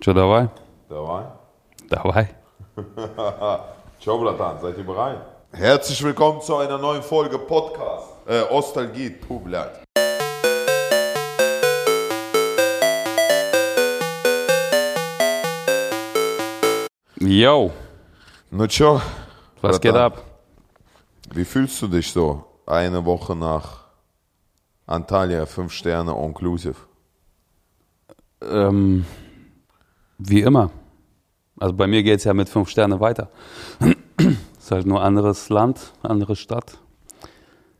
Что, давай? Давай. Давай. Ciao, Blatan, seid ihr bereit? Herzlich willkommen zu einer neuen Folge Podcast. Äh, Ostalgie, puh, blad. Yo, Ну tschö, was geht Bratan, ab? Wie fühlst du dich so eine Woche nach Antalya 5 Sterne Inclusive? Ähm, wie immer. Also bei mir geht es ja mit fünf Sterne weiter. ist halt nur anderes Land, andere Stadt,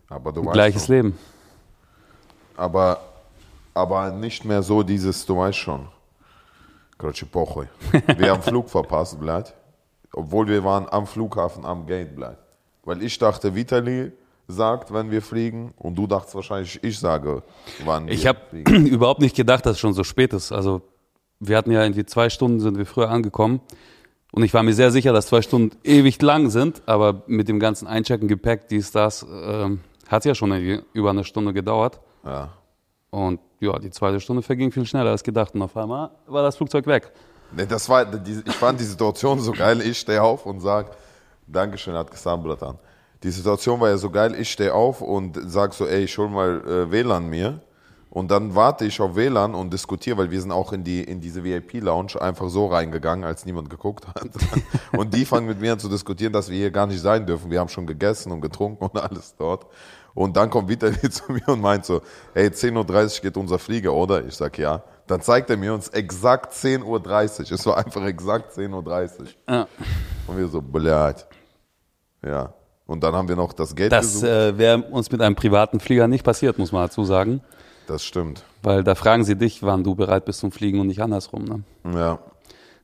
Aber du weißt gleiches doch, Leben. Aber, aber nicht mehr so dieses, du weißt schon. Короче, похуй. Wir haben Flug verpasst, blad. Obwohl wir waren am Flughafen am Gate, blad. Weil ich dachte, Vitali sagt, wenn wir fliegen. Und du dachtest wahrscheinlich, ich sage, wann wir Ich habe fliegen. überhaupt nicht gedacht, dass es schon so spät ist. Also wir hatten ja irgendwie zwei Stunden, sind wir früher angekommen. Und ich war mir sehr sicher, dass zwei Stunden ewig lang sind. Aber mit dem ganzen Einchecken, Gepäck, dies, das, ähm, hat es ja schon irgendwie über eine Stunde gedauert. Ja. Und ja, die zweite Stunde verging viel schneller als gedacht. Und auf einmal war das Flugzeug weg. Nee, das war, die, ich fand die Situation so geil. Ich stehe auf und sag, Dankeschön, hat gesagt, Bratan. Die Situation war ja so geil. Ich stehe auf und sag so, ey, ich hol mal äh, WLAN mir. Und dann warte ich auf WLAN und diskutiere, weil wir sind auch in, die, in diese VIP-Lounge einfach so reingegangen, als niemand geguckt hat. Und die fangen mit mir an zu diskutieren, dass wir hier gar nicht sein dürfen. Wir haben schon gegessen und getrunken und alles dort. Und dann kommt Vitali zu mir und meint so, hey, 10.30 Uhr geht unser Flieger, oder? Ich sag, ja. Dann zeigt er mir uns exakt 10.30 Uhr. Es war einfach exakt 10.30 Uhr. Ja. Und wir so, blöd. Ja. Und dann haben wir noch das Geld Das äh, wäre uns mit einem privaten Flieger nicht passiert, muss man dazu sagen. Das stimmt. Weil da fragen sie dich, wann du bereit bist zum Fliegen und nicht andersrum. Ne? Ja.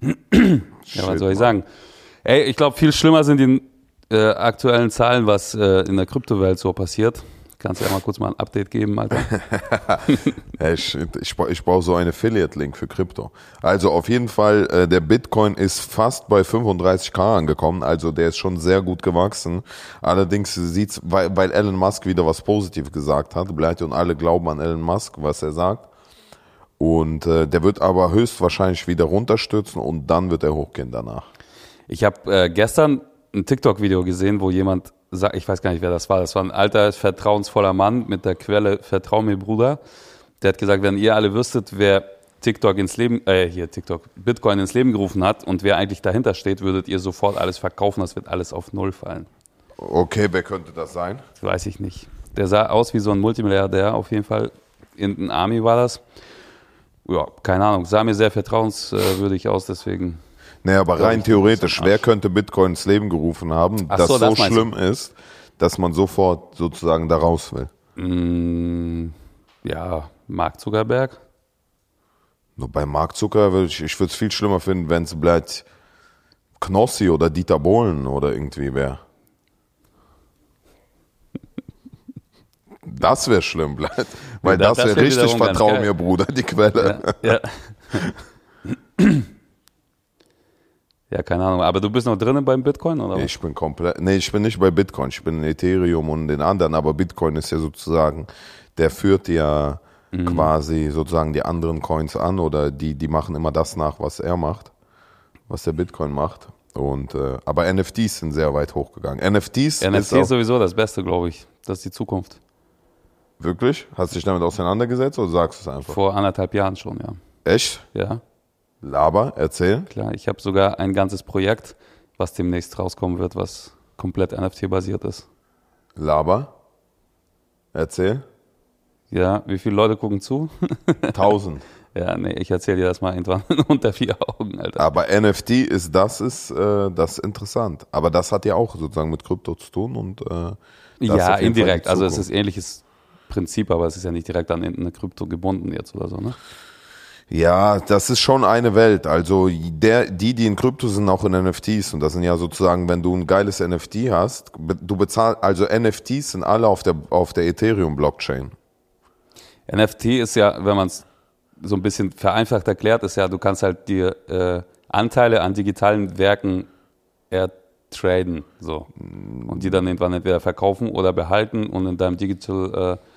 Ja, Shit, was soll ich sagen? Ey, ich glaube, viel schlimmer sind die äh, aktuellen Zahlen, was äh, in der Kryptowelt so passiert. Kannst du ja mal kurz mal ein Update geben, Alter. Ich, ich, ich brauche so einen Affiliate-Link für Krypto. Also auf jeden Fall, äh, der Bitcoin ist fast bei 35k angekommen, also der ist schon sehr gut gewachsen. Allerdings sieht's, weil, weil Elon Musk wieder was Positives gesagt hat, bleibt und alle glauben an Elon Musk, was er sagt. Und äh, der wird aber höchstwahrscheinlich wieder runterstürzen und dann wird er hochgehen danach. Ich habe äh, gestern ein TikTok-Video gesehen, wo jemand ich weiß gar nicht, wer das war, das war ein alter, vertrauensvoller Mann mit der Quelle Vertrau mir, Bruder. Der hat gesagt, wenn ihr alle wüsstet, wer TikTok ins Leben, äh, hier TikTok, Bitcoin ins Leben gerufen hat und wer eigentlich dahinter steht, würdet ihr sofort alles verkaufen, das wird alles auf Null fallen. Okay, wer könnte das sein? Das weiß ich nicht. Der sah aus wie so ein Multimilliardär, auf jeden Fall. In den Army war das. Ja, keine Ahnung, sah mir sehr vertrauenswürdig aus, deswegen. Nee, aber rein theoretisch, so wer könnte Bitcoin ins Leben gerufen haben, Ach das so, so, meinst du. schlimm ist, dass man sofort sozusagen da raus will? Mm, ja, Mark Zuckerberg. Nur bei Mark Zucker würde ich, ich würde es viel schlimmer finden, wenn es bleibt Knossi oder Dieter Bohlen oder irgendwie wäre. Das wäre schlimm, bleibt. Weil Ja, das, das wäre wär richtig, vertrau mir, Bruder, die Quelle. Ja. ja. ja, keine Ahnung. Aber du bist noch drinnen beim Bitcoin, oder? Ich bin komplett, nee, ich bin nicht bei Bitcoin, ich bin in Ethereum und den anderen, aber Bitcoin ist ja sozusagen, der führt ja Mhm. quasi sozusagen die anderen Coins an oder die, die machen immer das nach, was er macht, was der Bitcoin macht. Und, äh, aber NFTs sind sehr weit hochgegangen. NFTs, NFT ist ist sowieso das Beste, glaube ich. Das ist die Zukunft. wirklich? Hast du dich damit auseinandergesetzt oder sagst du es einfach? Vor anderthalb Jahren schon, ja. Echt? Ja, Laber, erzähl. klar. Ich habe sogar ein ganzes Projekt, was demnächst rauskommen wird, was komplett NFT-basiert ist. Laber. Erzähl. Ja, wie viele Leute gucken zu? Tausend. ja, nee, ich erzähle dir das mal irgendwann unter vier Augen, Alter. Aber NFT ist das ist äh, das ist interessant. Aber das hat ja auch sozusagen mit Krypto zu tun und äh, Ja, indirekt. Also es ist ähnliches Prinzip, aber es ist ja nicht direkt an irgendeine Krypto gebunden jetzt oder so, ne? Ja, das ist schon eine Welt. Also der, die, die in Krypto sind, auch in NFTs und das sind ja sozusagen, wenn du ein geiles NFT hast, du bezahlst, also NFTs sind alle auf der auf der Ethereum Blockchain. NFT ist ja, wenn man es so ein bisschen vereinfacht erklärt, ist ja, du kannst halt dir äh, Anteile an digitalen Werken ertraden, so. Und die dann irgendwann entweder verkaufen oder behalten und in deinem Digital äh,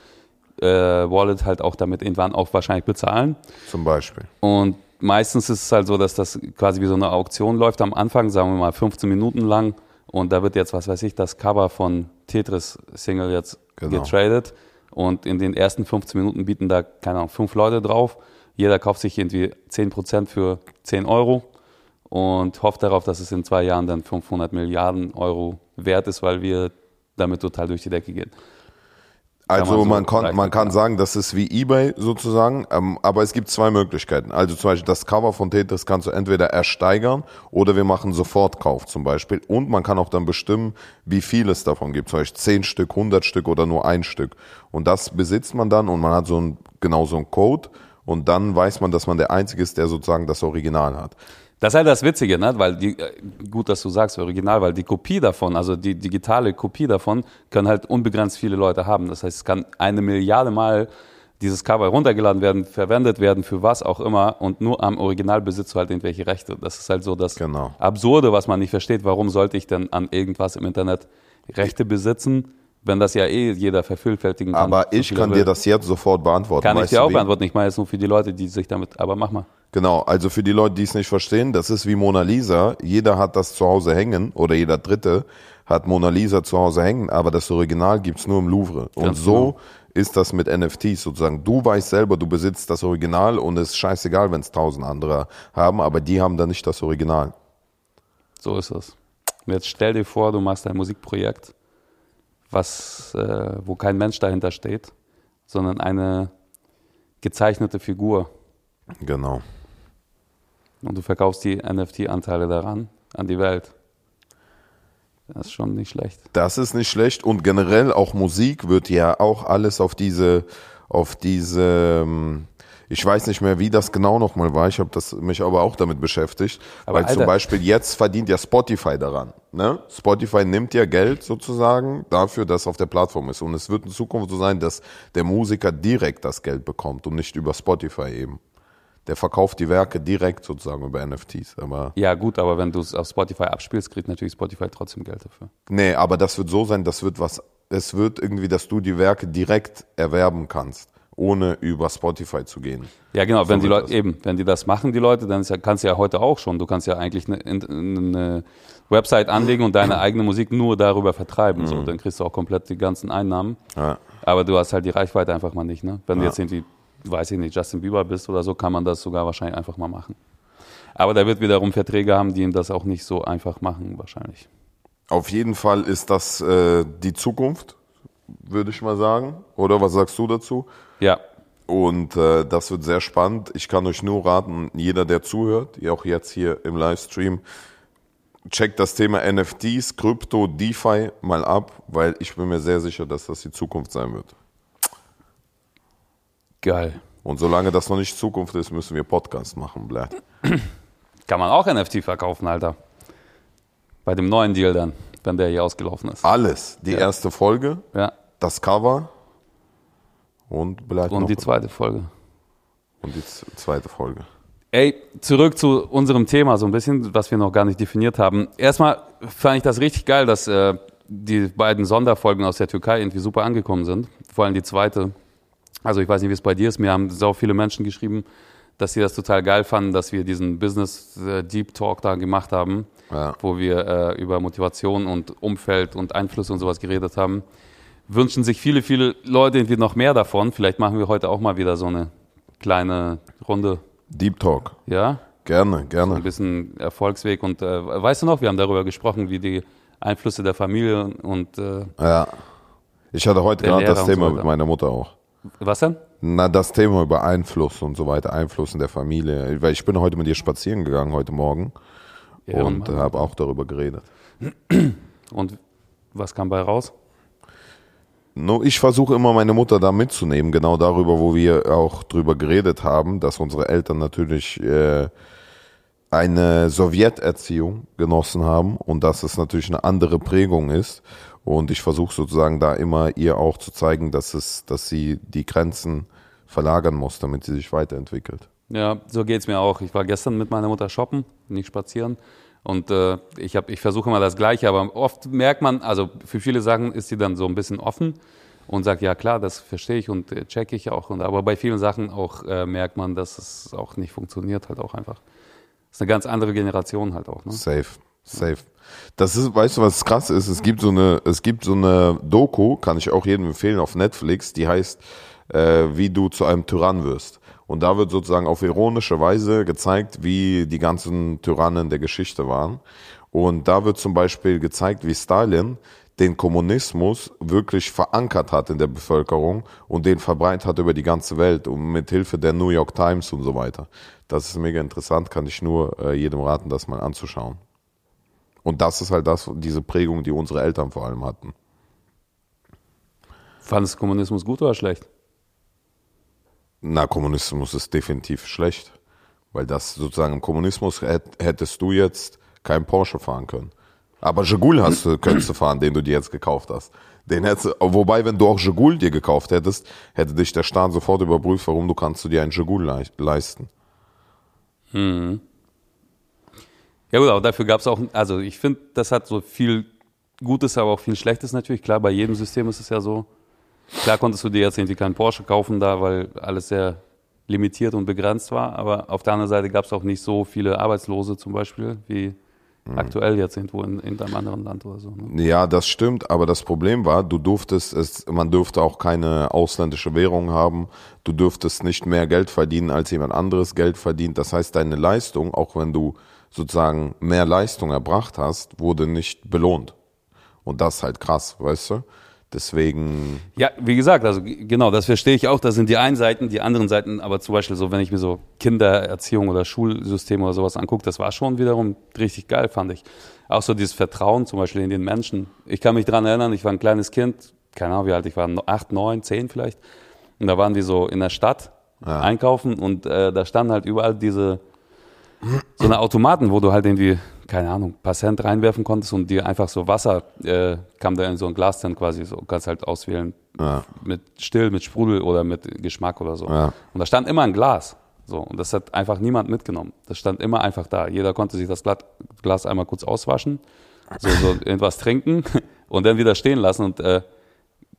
äh, Wallet halt auch damit irgendwann auch wahrscheinlich bezahlen. Zum Beispiel. Und meistens ist es halt so, dass das quasi wie so eine Auktion läuft am Anfang, sagen wir mal 15 Minuten lang. Und da wird jetzt, was weiß ich, das Cover von Tetris Single jetzt Genau. getradet. Und in den ersten 15 Minuten bieten da, keine Ahnung, fünf Leute drauf. Jeder kauft sich irgendwie 10% für 10 Euro und hofft darauf, dass es in zwei Jahren dann 500 Milliarden Euro wert ist, weil wir damit total durch die Decke gehen. Also man so man, kann, man kann sagen, das ist wie eBay sozusagen, ähm, aber es gibt zwei Möglichkeiten. Also zum Beispiel das Cover von Tetris kannst du entweder ersteigern oder wir machen Sofortkauf zum Beispiel. Und man kann auch dann bestimmen, wie viel es davon gibt. Zum Beispiel 10 Stück, 100 Stück oder nur ein Stück. Und das besitzt man dann und man hat so ein, genau so einen Code und dann weiß man, dass man der Einzige ist, der sozusagen das Original hat. Das ist halt das Witzige, ne? weil die, äh, gut, dass du sagst, original, weil die Kopie davon, also die digitale Kopie davon, können halt unbegrenzt viele Leute haben. Das heißt, es kann eine Milliarde Mal dieses Cover runtergeladen werden, verwendet werden, für was auch immer, und nur am Original besitzt du halt irgendwelche Rechte. Das ist halt so das Genau. Absurde, was man nicht versteht. Warum sollte ich denn an irgendwas im Internet Rechte besitzen, wenn das ja eh jeder vervielfältigen kann? Aber so ich viel kann dir das jetzt sofort beantworten. Kann ich dir auch wie? beantworten. Ich meine jetzt nur für die Leute, die sich damit, aber mach mal. Genau, also für die Leute, die es nicht verstehen, das ist wie Mona Lisa. Jeder hat das zu Hause hängen oder jeder Dritte hat Mona Lisa zu Hause hängen, aber das Original gibt's nur im Louvre. Und Ganz so genau. ist das mit NFTs sozusagen. Du weißt selber, du besitzt das Original und es ist scheißegal, wenn es tausend andere haben, aber die haben dann nicht das Original. So ist es. Und Jetzt stell dir vor, du machst ein Musikprojekt, was, äh, wo kein Mensch dahinter steht, sondern eine gezeichnete Figur. Genau. Und du verkaufst die NFT-Anteile daran an die Welt. Das ist schon nicht schlecht. Das ist nicht schlecht und generell auch Musik wird ja auch alles auf diese, auf diese, ähm, ich weiß nicht mehr, wie das genau nochmal war. Ich habe mich aber auch damit beschäftigt, Aber weil zum Alter- Beispiel jetzt verdient ja Spotify daran. Ne? Spotify nimmt ja Geld sozusagen dafür, dass auf der Plattform ist und es wird in Zukunft so sein, dass der Musiker direkt das Geld bekommt und nicht über Spotify eben. Der verkauft die Werke direkt sozusagen über NFTs. Aber Ja, gut, aber wenn du es auf Spotify abspielst, kriegt natürlich Spotify trotzdem Geld dafür. Nee, aber das wird so sein, das wird was, es wird irgendwie, dass du die Werke direkt erwerben kannst, ohne über Spotify zu gehen. Ja, genau, wenn So die Leute, eben, wenn die das machen, die Leute, dann ja, kannst du ja heute auch schon. Du kannst ja eigentlich eine, eine Website anlegen und deine eigene Musik nur darüber vertreiben. So, dann kriegst du auch komplett die ganzen Einnahmen. Ja. Aber du hast halt die Reichweite einfach mal nicht, ne? Wenn du jetzt irgendwie, weiß ich nicht, Justin Bieber bist oder so, kann man das sogar wahrscheinlich einfach mal machen. Aber der wird wiederum Verträge haben, die ihm das auch nicht so einfach machen, wahrscheinlich. Auf jeden Fall ist das äh, die Zukunft, würde ich mal sagen. Oder was sagst du dazu? Ja, Und äh, das wird sehr spannend. Ich kann euch nur raten, jeder, der zuhört, auch jetzt hier im Livestream, checkt das Thema NFTs, Krypto, DeFi mal ab, weil ich bin mir sehr sicher, dass das die Zukunft sein wird. geil. Und solange das noch nicht Zukunft ist, müssen wir Podcast machen, Blatt. Kann man auch NFT verkaufen, Alter. Bei dem neuen Deal dann, wenn der hier ausgelaufen ist. Alles. Die Ja. erste Folge, Ja, das Cover und vielleicht und noch die zweite Folge. und die zweite Folge. Ey, zurück zu unserem Thema so ein bisschen, was wir noch gar nicht definiert haben. Erstmal fand ich das richtig geil, dass äh, die beiden Sonderfolgen aus der Türkei irgendwie super angekommen sind. Vor allem die zweite. Also ich weiß nicht, wie es bei dir ist. Mir haben so viele Menschen geschrieben, dass sie das total geil fanden, dass wir diesen Business äh, Deep Talk da gemacht haben, Ja. wo wir äh, über Motivation und Umfeld und Einflüsse und sowas geredet haben. Wünschen sich viele, viele Leute irgendwie noch mehr davon. Vielleicht machen wir heute auch mal wieder so eine kleine Runde. Deep Talk. Ja, Gerne, ein gerne. bisschen Erfolgsweg. Und äh, weißt du noch, wir haben darüber gesprochen, wie die Einflüsse der Familie und äh, Ja. Ich hatte heute gerade das und so Thema weiter. mit meiner Mutter auch. was denn? Na, das Thema über Einfluss und so weiter, Einfluss in der Familie. Weil ich bin heute mit ihr spazieren gegangen heute Morgen und Ehrenmann. habe auch darüber geredet. Und was kam bei raus? No, ich versuche immer meine Mutter da mitzunehmen, genau darüber, wo wir auch drüber geredet haben, dass unsere Eltern natürlich äh, eine Sowjeterziehung genossen haben und dass es natürlich eine andere Prägung ist. Und ich versuche sozusagen da immer ihr auch zu zeigen, dass es, dass sie die Grenzen verlagern muss, damit sie sich weiterentwickelt. Ja, so geht's mir auch. Ich war gestern mit meiner Mutter shoppen, nicht spazieren. Und äh, ich, ich versuche immer das Gleiche, aber oft merkt man, also für viele Sachen ist sie dann so ein bisschen offen und sagt, ja klar, das verstehe ich und äh, checke ich auch. Und, aber bei vielen Sachen auch äh, merkt man, dass es auch nicht funktioniert, halt auch einfach. Das ist eine ganz andere Generation halt auch. Ne? Safe, safe. Das ist, weißt du, was krass ist? Es gibt so eine, es gibt so eine Doku, kann ich auch jedem empfehlen auf Netflix, die heißt, äh, wie du zu einem Tyrann wirst. Und da wird sozusagen auf ironische Weise gezeigt, wie die ganzen Tyrannen der Geschichte waren. Und da wird zum Beispiel gezeigt, wie Stalin den Kommunismus wirklich verankert hat in der Bevölkerung und den verbreitet hat über die ganze Welt und mit Hilfe der New York Times und so weiter. Das ist mega interessant, kann ich nur äh, jedem raten, das mal anzuschauen. Und das ist halt das, diese Prägung, die unsere Eltern vor allem hatten. Fandest du Kommunismus gut oder schlecht? Na, Kommunismus ist definitiv schlecht. Weil das sozusagen im Kommunismus hättest du jetzt kein Porsche fahren können. Aber Jigul hast du, könntest du fahren, den du dir jetzt gekauft hast. Den hättest, wobei, wenn du auch Jigul dir gekauft hättest, hätte dich der Staat sofort überprüft, warum du kannst du dir einen Jigul leisten. Hm. Ja gut, aber dafür gab es auch, also ich finde, das hat so viel Gutes, aber auch viel Schlechtes natürlich. Klar, bei jedem System ist es ja so. Klar konntest du dir jetzt irgendwie keinen Porsche kaufen da, weil alles sehr limitiert und begrenzt war. Aber auf der anderen Seite gab es auch nicht so viele Arbeitslose zum Beispiel wie mhm. aktuell jetzt irgendwo in, in einem anderen Land oder so. Ne? Ja, das stimmt. Aber das Problem war, du durftest es, man durfte auch keine ausländische Währung haben. Du dürftest nicht mehr Geld verdienen, als jemand anderes Geld verdient. Das heißt, deine Leistung, auch wenn du sozusagen mehr Leistung erbracht hast, wurde nicht belohnt. Und das ist halt krass, weißt du? Deswegen. Ja, wie gesagt, also genau, das verstehe ich auch. Das sind die einen Seiten, die anderen Seiten, aber zum Beispiel so, wenn ich mir so Kindererziehung oder Schulsysteme oder sowas angucke, das war schon wiederum richtig geil, fand ich. Auch so dieses Vertrauen zum Beispiel in den Menschen. Ich kann mich dran erinnern, ich war ein kleines Kind, keine Ahnung wie alt ich war, acht, neun, zehn vielleicht. Und da waren wir so in der Stadt ja. einkaufen und äh, da standen halt überall diese so eine Automaten, wo du halt irgendwie, keine Ahnung, paar Cent reinwerfen konntest und dir einfach so Wasser äh, kam da in so ein Glas dann quasi so, kannst halt auswählen ja. mit Still, mit Sprudel oder mit Geschmack oder so. Ja. Und da stand immer ein Glas. So, und das hat einfach niemand mitgenommen. Das stand immer einfach da. Jeder konnte sich das Glas einmal kurz auswaschen, so, so irgendwas trinken und dann wieder stehen lassen. Und äh,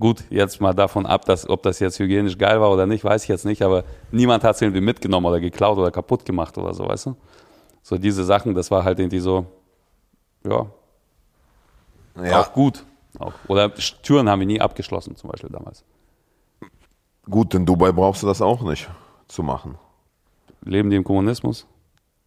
gut, jetzt mal davon ab, dass, ob das jetzt hygienisch geil war oder nicht, weiß ich jetzt nicht, aber niemand hat es irgendwie mitgenommen oder geklaut oder kaputt gemacht oder so, weißt du? so diese Sachen, das war halt irgendwie so, ja, ja. auch gut. Auch. Oder Türen haben wir nie abgeschlossen, zum Beispiel damals. Gut, in Dubai brauchst du das auch nicht zu machen. Leben die im Kommunismus?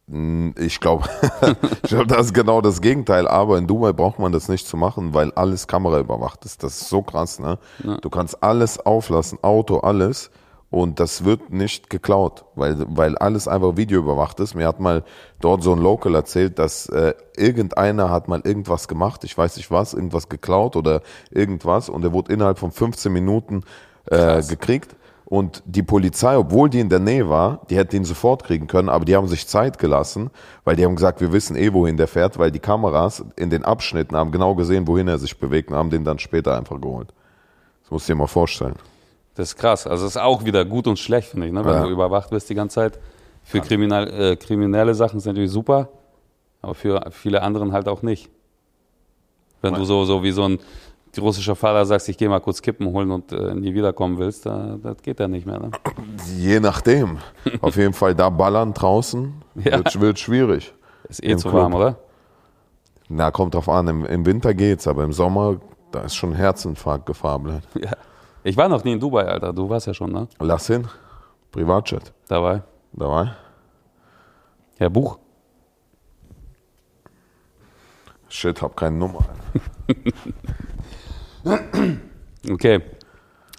Hm, ich glaube, ich glaube, das ist genau das Gegenteil. Aber in Dubai braucht man das nicht zu machen, weil alles kameraüberwacht ist. Das ist so krass, ne? Ja. Du kannst alles auflassen, Auto, alles. Und das wird nicht geklaut, weil, weil alles einfach Video überwacht ist. Mir hat mal dort so ein Local erzählt, dass äh, irgendeiner hat mal irgendwas gemacht, ich weiß nicht was, irgendwas geklaut oder irgendwas und er wurde innerhalb von 15 Minuten äh, gekriegt. Und die Polizei, obwohl die in der Nähe war, die hätte ihn sofort kriegen können, aber die haben sich Zeit gelassen, weil die haben gesagt, wir wissen eh, wohin der fährt, weil die Kameras in den Abschnitten haben genau gesehen, wohin er sich bewegt und haben den dann später einfach geholt. Das musst du dir mal vorstellen. Das ist krass. Also es ist auch wieder gut und schlecht, finde ich, ne? wenn ja. du überwacht wirst die ganze Zeit. Für kriminal, äh, kriminelle Sachen ist natürlich super, aber für viele anderen halt auch nicht. Wenn du so, so wie so ein russischer Fahrer sagst, ich gehe mal kurz Kippen holen und äh, nie wiederkommen willst, da, das geht ja nicht mehr. Ne? Je nachdem. Auf jeden Fall da ballern draußen ja. wird, wird schwierig. Ist eh zu Club. warm, oder? Na, kommt drauf an. Im, Im, Winter geht's, aber im Sommer, da ist schon Herzinfarkt Gefahr. Ja. Ich war noch nie in Dubai, Alter. Du warst ja schon, ne? Lass hin. Privatjet. Dabei. Dabei. Ja, Buch. Shit, hab keine Nummer. okay.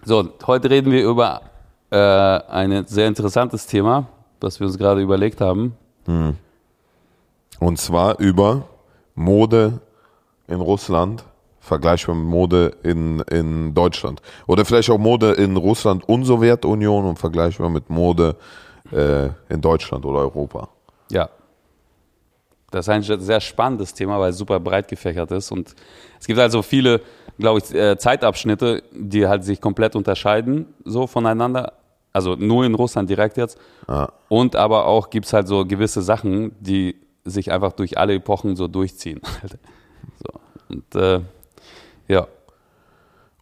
So, heute reden wir über äh, ein sehr interessantes Thema, das wir uns gerade überlegt haben. Hm. Und zwar über Mode in Russland vergleichbar mit Mode in, in Deutschland. Oder vielleicht auch Mode in Russland und Sowjetunion und vergleichbar mit Mode äh, in Deutschland oder Europa. Ja. Das ist ein sehr spannendes Thema, weil es super breit gefächert ist. Und es gibt also viele, glaube ich, äh, Zeitabschnitte, die halt sich komplett unterscheiden, so voneinander. Also nur in Russland direkt jetzt. Ah. Und aber auch gibt es halt so gewisse Sachen, die sich einfach durch alle Epochen so durchziehen. so. Und äh, ja.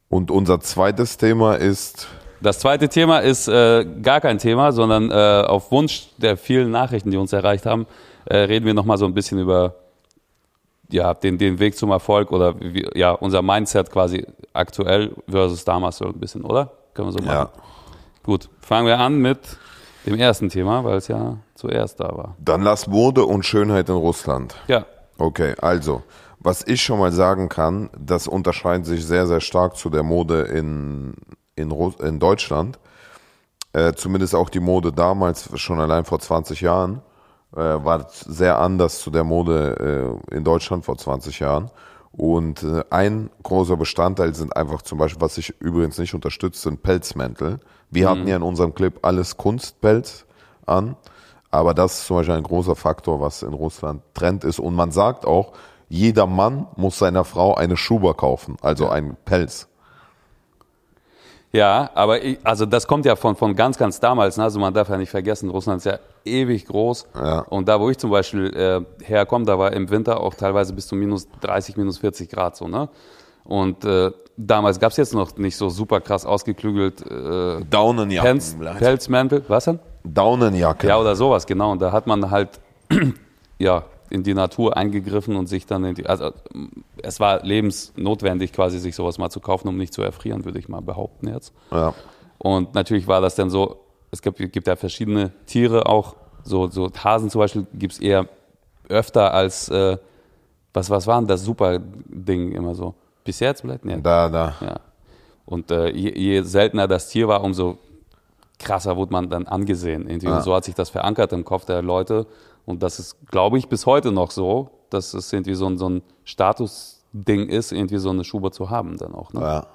Und unser zweites Thema ist, Das zweite Thema ist äh, gar kein Thema, sondern äh, auf Wunsch der vielen Nachrichten, die uns erreicht haben, äh, reden wir nochmal so ein bisschen über ja, den, den Weg zum Erfolg oder wie, ja, unser Mindset quasi aktuell versus damals so ein bisschen, oder? Können wir so machen? ja, Gut, fangen wir an mit dem ersten Thema, weil es ja zuerst da war. dann lass Mode und Schönheit in Russland. Ja, Okay, also, was ich schon mal sagen kann, das unterscheidet sich sehr, sehr stark zu der Mode in, in, Ru- in Deutschland. Äh, zumindest auch die Mode damals, schon allein vor 20 Jahren, äh, war sehr anders zu der Mode äh, in Deutschland vor 20 Jahren. Und äh, ein großer Bestandteil sind einfach zum Beispiel, was ich übrigens nicht unterstütze, sind Pelzmäntel. Wir hatten ja in unserem Clip alles Kunstpelz an. Aber das ist zum Beispiel ein großer Faktor, was in Russland Trend ist. Und man sagt auch, jeder Mann muss seiner Frau eine Schuber kaufen, also einen Pelz. Ja, aber ich, also das kommt ja von, von ganz, ganz damals. Ne? Also man darf ja nicht vergessen, Russland ist ja ewig groß. Ja. Und da, wo ich zum Beispiel äh, herkomme, da war im Winter auch teilweise bis zu minus 30, minus 40 Grad so. Ne? Und äh, damals gab's jetzt noch nicht so super krass ausgeklügelt äh, Daunenjacken. Pelz, Pelzmäntel. Was denn? Daunenjacke. Ja, oder sowas, genau. Und da hat man halt ja in die Natur eingegriffen und sich dann in die, also es war lebensnotwendig quasi, sich sowas mal zu kaufen, um nicht zu erfrieren, würde ich mal behaupten jetzt. ja. Und natürlich war das dann so, es gibt, gibt ja verschiedene Tiere auch, so, so Hasen zum Beispiel gibt's eher öfter als, äh, was, was war denn das super Ding immer so? Bis jetzt vielleicht? Nee. Da, da. Ja. Und äh, je, je seltener das Tier war, umso krasser wurde man dann angesehen. Irgendwie. Ja. So hat sich das verankert im Kopf der Leute. Und das ist, glaube ich, bis heute noch so, dass es irgendwie so ein, so ein Statusding ist, irgendwie so eine Schuhe zu haben dann auch. Ne? Ja.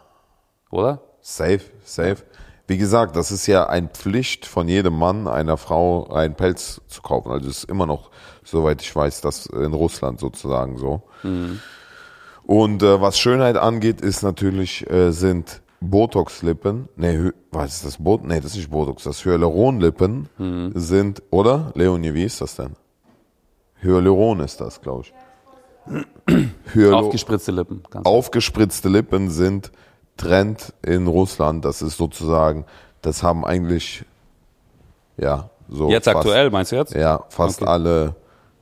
Oder? Safe, safe. Wie gesagt, das ist ja eine Pflicht von jedem Mann, einer Frau einen Pelz zu kaufen. Also es ist immer noch, soweit ich weiß, das in Russland sozusagen so. Und äh, was Schönheit angeht, ist natürlich, äh, sind Botox-Lippen, nee, Hy- was ist das? Bot nee, das ist nicht Botox, das Hyaluron-Lippen sind, oder? Leonie, wie ist das denn? Hyaluron ist das, glaube ich. Hyalo Aufgespritzte Lippen. Ganz aufgespritzte Lippen sind Trend in Russland. Das ist sozusagen, das haben eigentlich, ja, so. Jetzt fast, aktuell, meinst du jetzt? Ja, fast Okay. alle,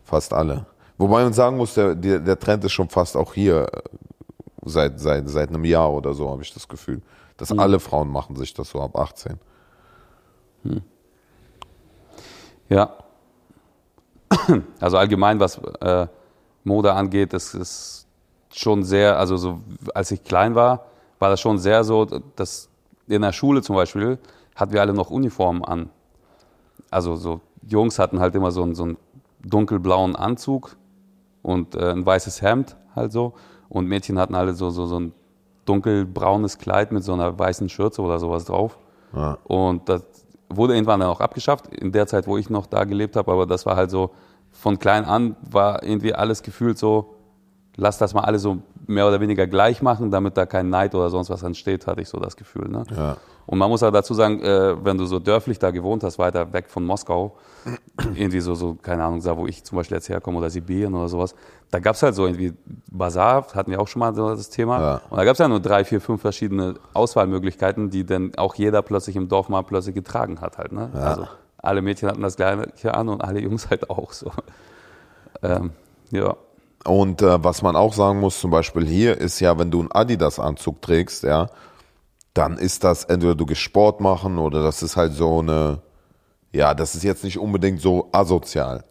fast alle. Wobei man sagen muss, der, der, der Trend ist schon fast auch hier äh, seit, seit, seit einem Jahr oder so, habe ich das Gefühl. Dass Mhm. alle Frauen machen sich das so ab 18. Ja. Also allgemein, was äh, Mode angeht, das ist schon sehr, also so, als ich klein war, war das schon sehr so, dass in der Schule zum Beispiel hatten wir alle noch Uniformen an. Also so Jungs hatten halt immer so einen, so einen dunkelblauen Anzug und äh, ein weißes Hemd halt so und Mädchen hatten alle so, so, so ein dunkelbraunes Kleid mit so einer weißen Schürze oder sowas drauf. Ja. Und das wurde irgendwann dann auch abgeschafft, in der Zeit, wo ich noch da gelebt habe. Aber das war halt so, von klein an war irgendwie alles gefühlt so, lass das mal alle so mehr oder weniger gleich machen, damit da kein Neid oder sonst was entsteht, hatte ich so das Gefühl. Ne? Ja. Und man muss auch dazu sagen, äh, wenn du so dörflich da gewohnt hast, weiter weg von Moskau, irgendwie so, so, keine Ahnung, da wo ich zum Beispiel jetzt herkomme oder Sibirien oder sowas, da gab's halt so irgendwie Bazar, hatten wir auch schon mal so das Thema. Ja. Und da gab's ja nur drei, vier, fünf verschiedene Auswahlmöglichkeiten, die dann auch jeder plötzlich im Dorf mal plötzlich getragen hat halt. Ne? Also alle Mädchen hatten das gleiche an und alle Jungs halt auch so. Ähm, ja. Und äh, was man auch sagen muss, zum Beispiel hier ist ja, wenn du einen Adidas-Anzug trägst, ja, dann ist das entweder du gehst Sport machen oder das ist halt so eine, ja, das ist jetzt nicht unbedingt so asozial.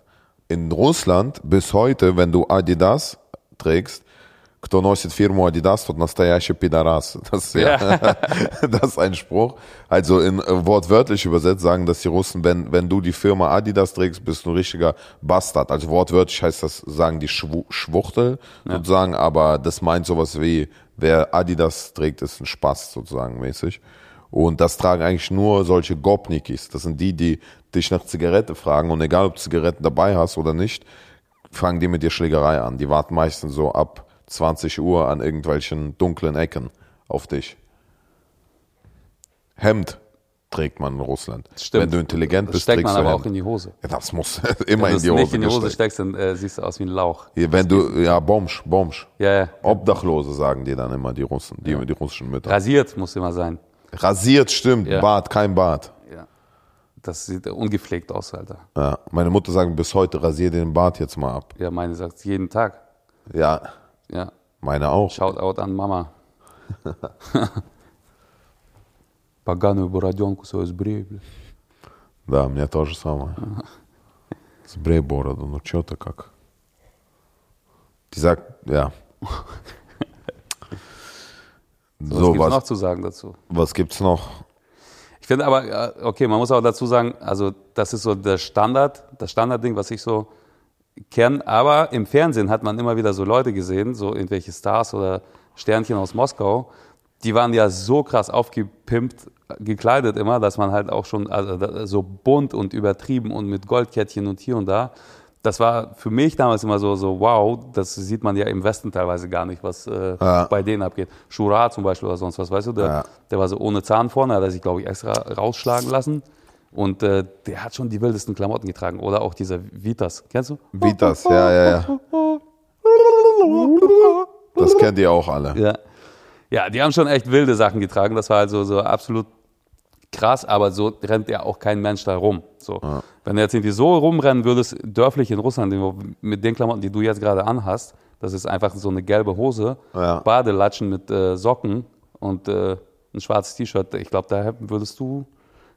In Russland bis heute, wenn du Adidas trägst, кто носит фирму Adidas, тот настоящий пидорас. Das ist ja, das ist ein Spruch. Also in äh, wortwörtlich übersetzt sagen das die Russen, wenn, wenn du die Firma Adidas trägst, bist du ein richtiger Bastard. Also wortwörtlich heißt das, sagen die Schwu Schwuchtel sozusagen, aber das meint sowas wie, wer Adidas trägt, ist ein Spaß sozusagen mäßig. Und das tragen eigentlich nur solche Gopnikis. Das sind die, die dich nach Zigarette fragen und egal ob du Zigaretten dabei hast oder nicht, fangen die mit dir Schlägerei an. Die warten meistens so ab 20 Uhr an irgendwelchen dunklen Ecken auf dich. Hemd trägt man in Russland. Stimmt. Wenn du intelligent Das bist, steckt man du aber auch in die Hose. Ja, das muss immer Wenn du in die Hose nicht in die Hose steckst, dann äh, siehst du aus wie ein Lauch. Hier, wenn du, ja, Bomsch, Bomsch. Ja, ja. Obdachlose sagen dir dann immer die Russen, die, die russischen Mütter. Rasiert muss immer sein. Rasiert stimmt, Ja. Bart, kein Bart. Ja. Das sieht ungepflegt aus, Alter. Ja. Meine Mutter sagt bis heute, rasier den Bart jetzt mal ab. Ja, meine sagt jeden Tag. Ja, Ja. meine auch. Shoutout an Mama. Поганую бороденку свою сбрей, бля. Да, мне то же самое. Сбрей бороду, ну что ты как? Die sagt, ja. Was So, gibt's noch was, zu sagen dazu? was gibt's noch? Ich finde aber, äh, okay, man muss auch dazu sagen, also das ist so der Standard, das Standardding, was ich so kenne. Aber im Fernsehen hat man immer wieder so Leute gesehen, so irgendwelche Stars oder Sternchen aus Moskau, die waren ja so krass aufgepimpt, gekleidet immer, dass man halt auch schon also so bunt und übertrieben und mit Goldkettchen und hier und da. Das war für mich damals immer so, so wow, das sieht man ja im Westen teilweise gar nicht, was äh, Ja. bei denen abgeht. Shura zum Beispiel oder sonst was, weißt du, der, Ja. der war so ohne Zahn vorne, hat er sich, glaube ich, extra rausschlagen lassen. Und äh, der hat schon die wildesten Klamotten getragen. Oder auch dieser Vitas. Kennst du? Vitas, ja, ja, ja. Das kennt ihr auch alle. Ja. Ja, die haben schon echt wilde Sachen getragen. Das war also so absolut krass, aber so rennt ja auch kein Mensch da rum. So. Wenn du jetzt irgendwie so rumrennen würdest, dörflich in Russland, mit den Klamotten, die du jetzt gerade anhast, das ist einfach so eine gelbe Hose, Ja. Badelatschen mit äh, Socken und äh, ein schwarzes T-Shirt. Ich glaube, da würdest du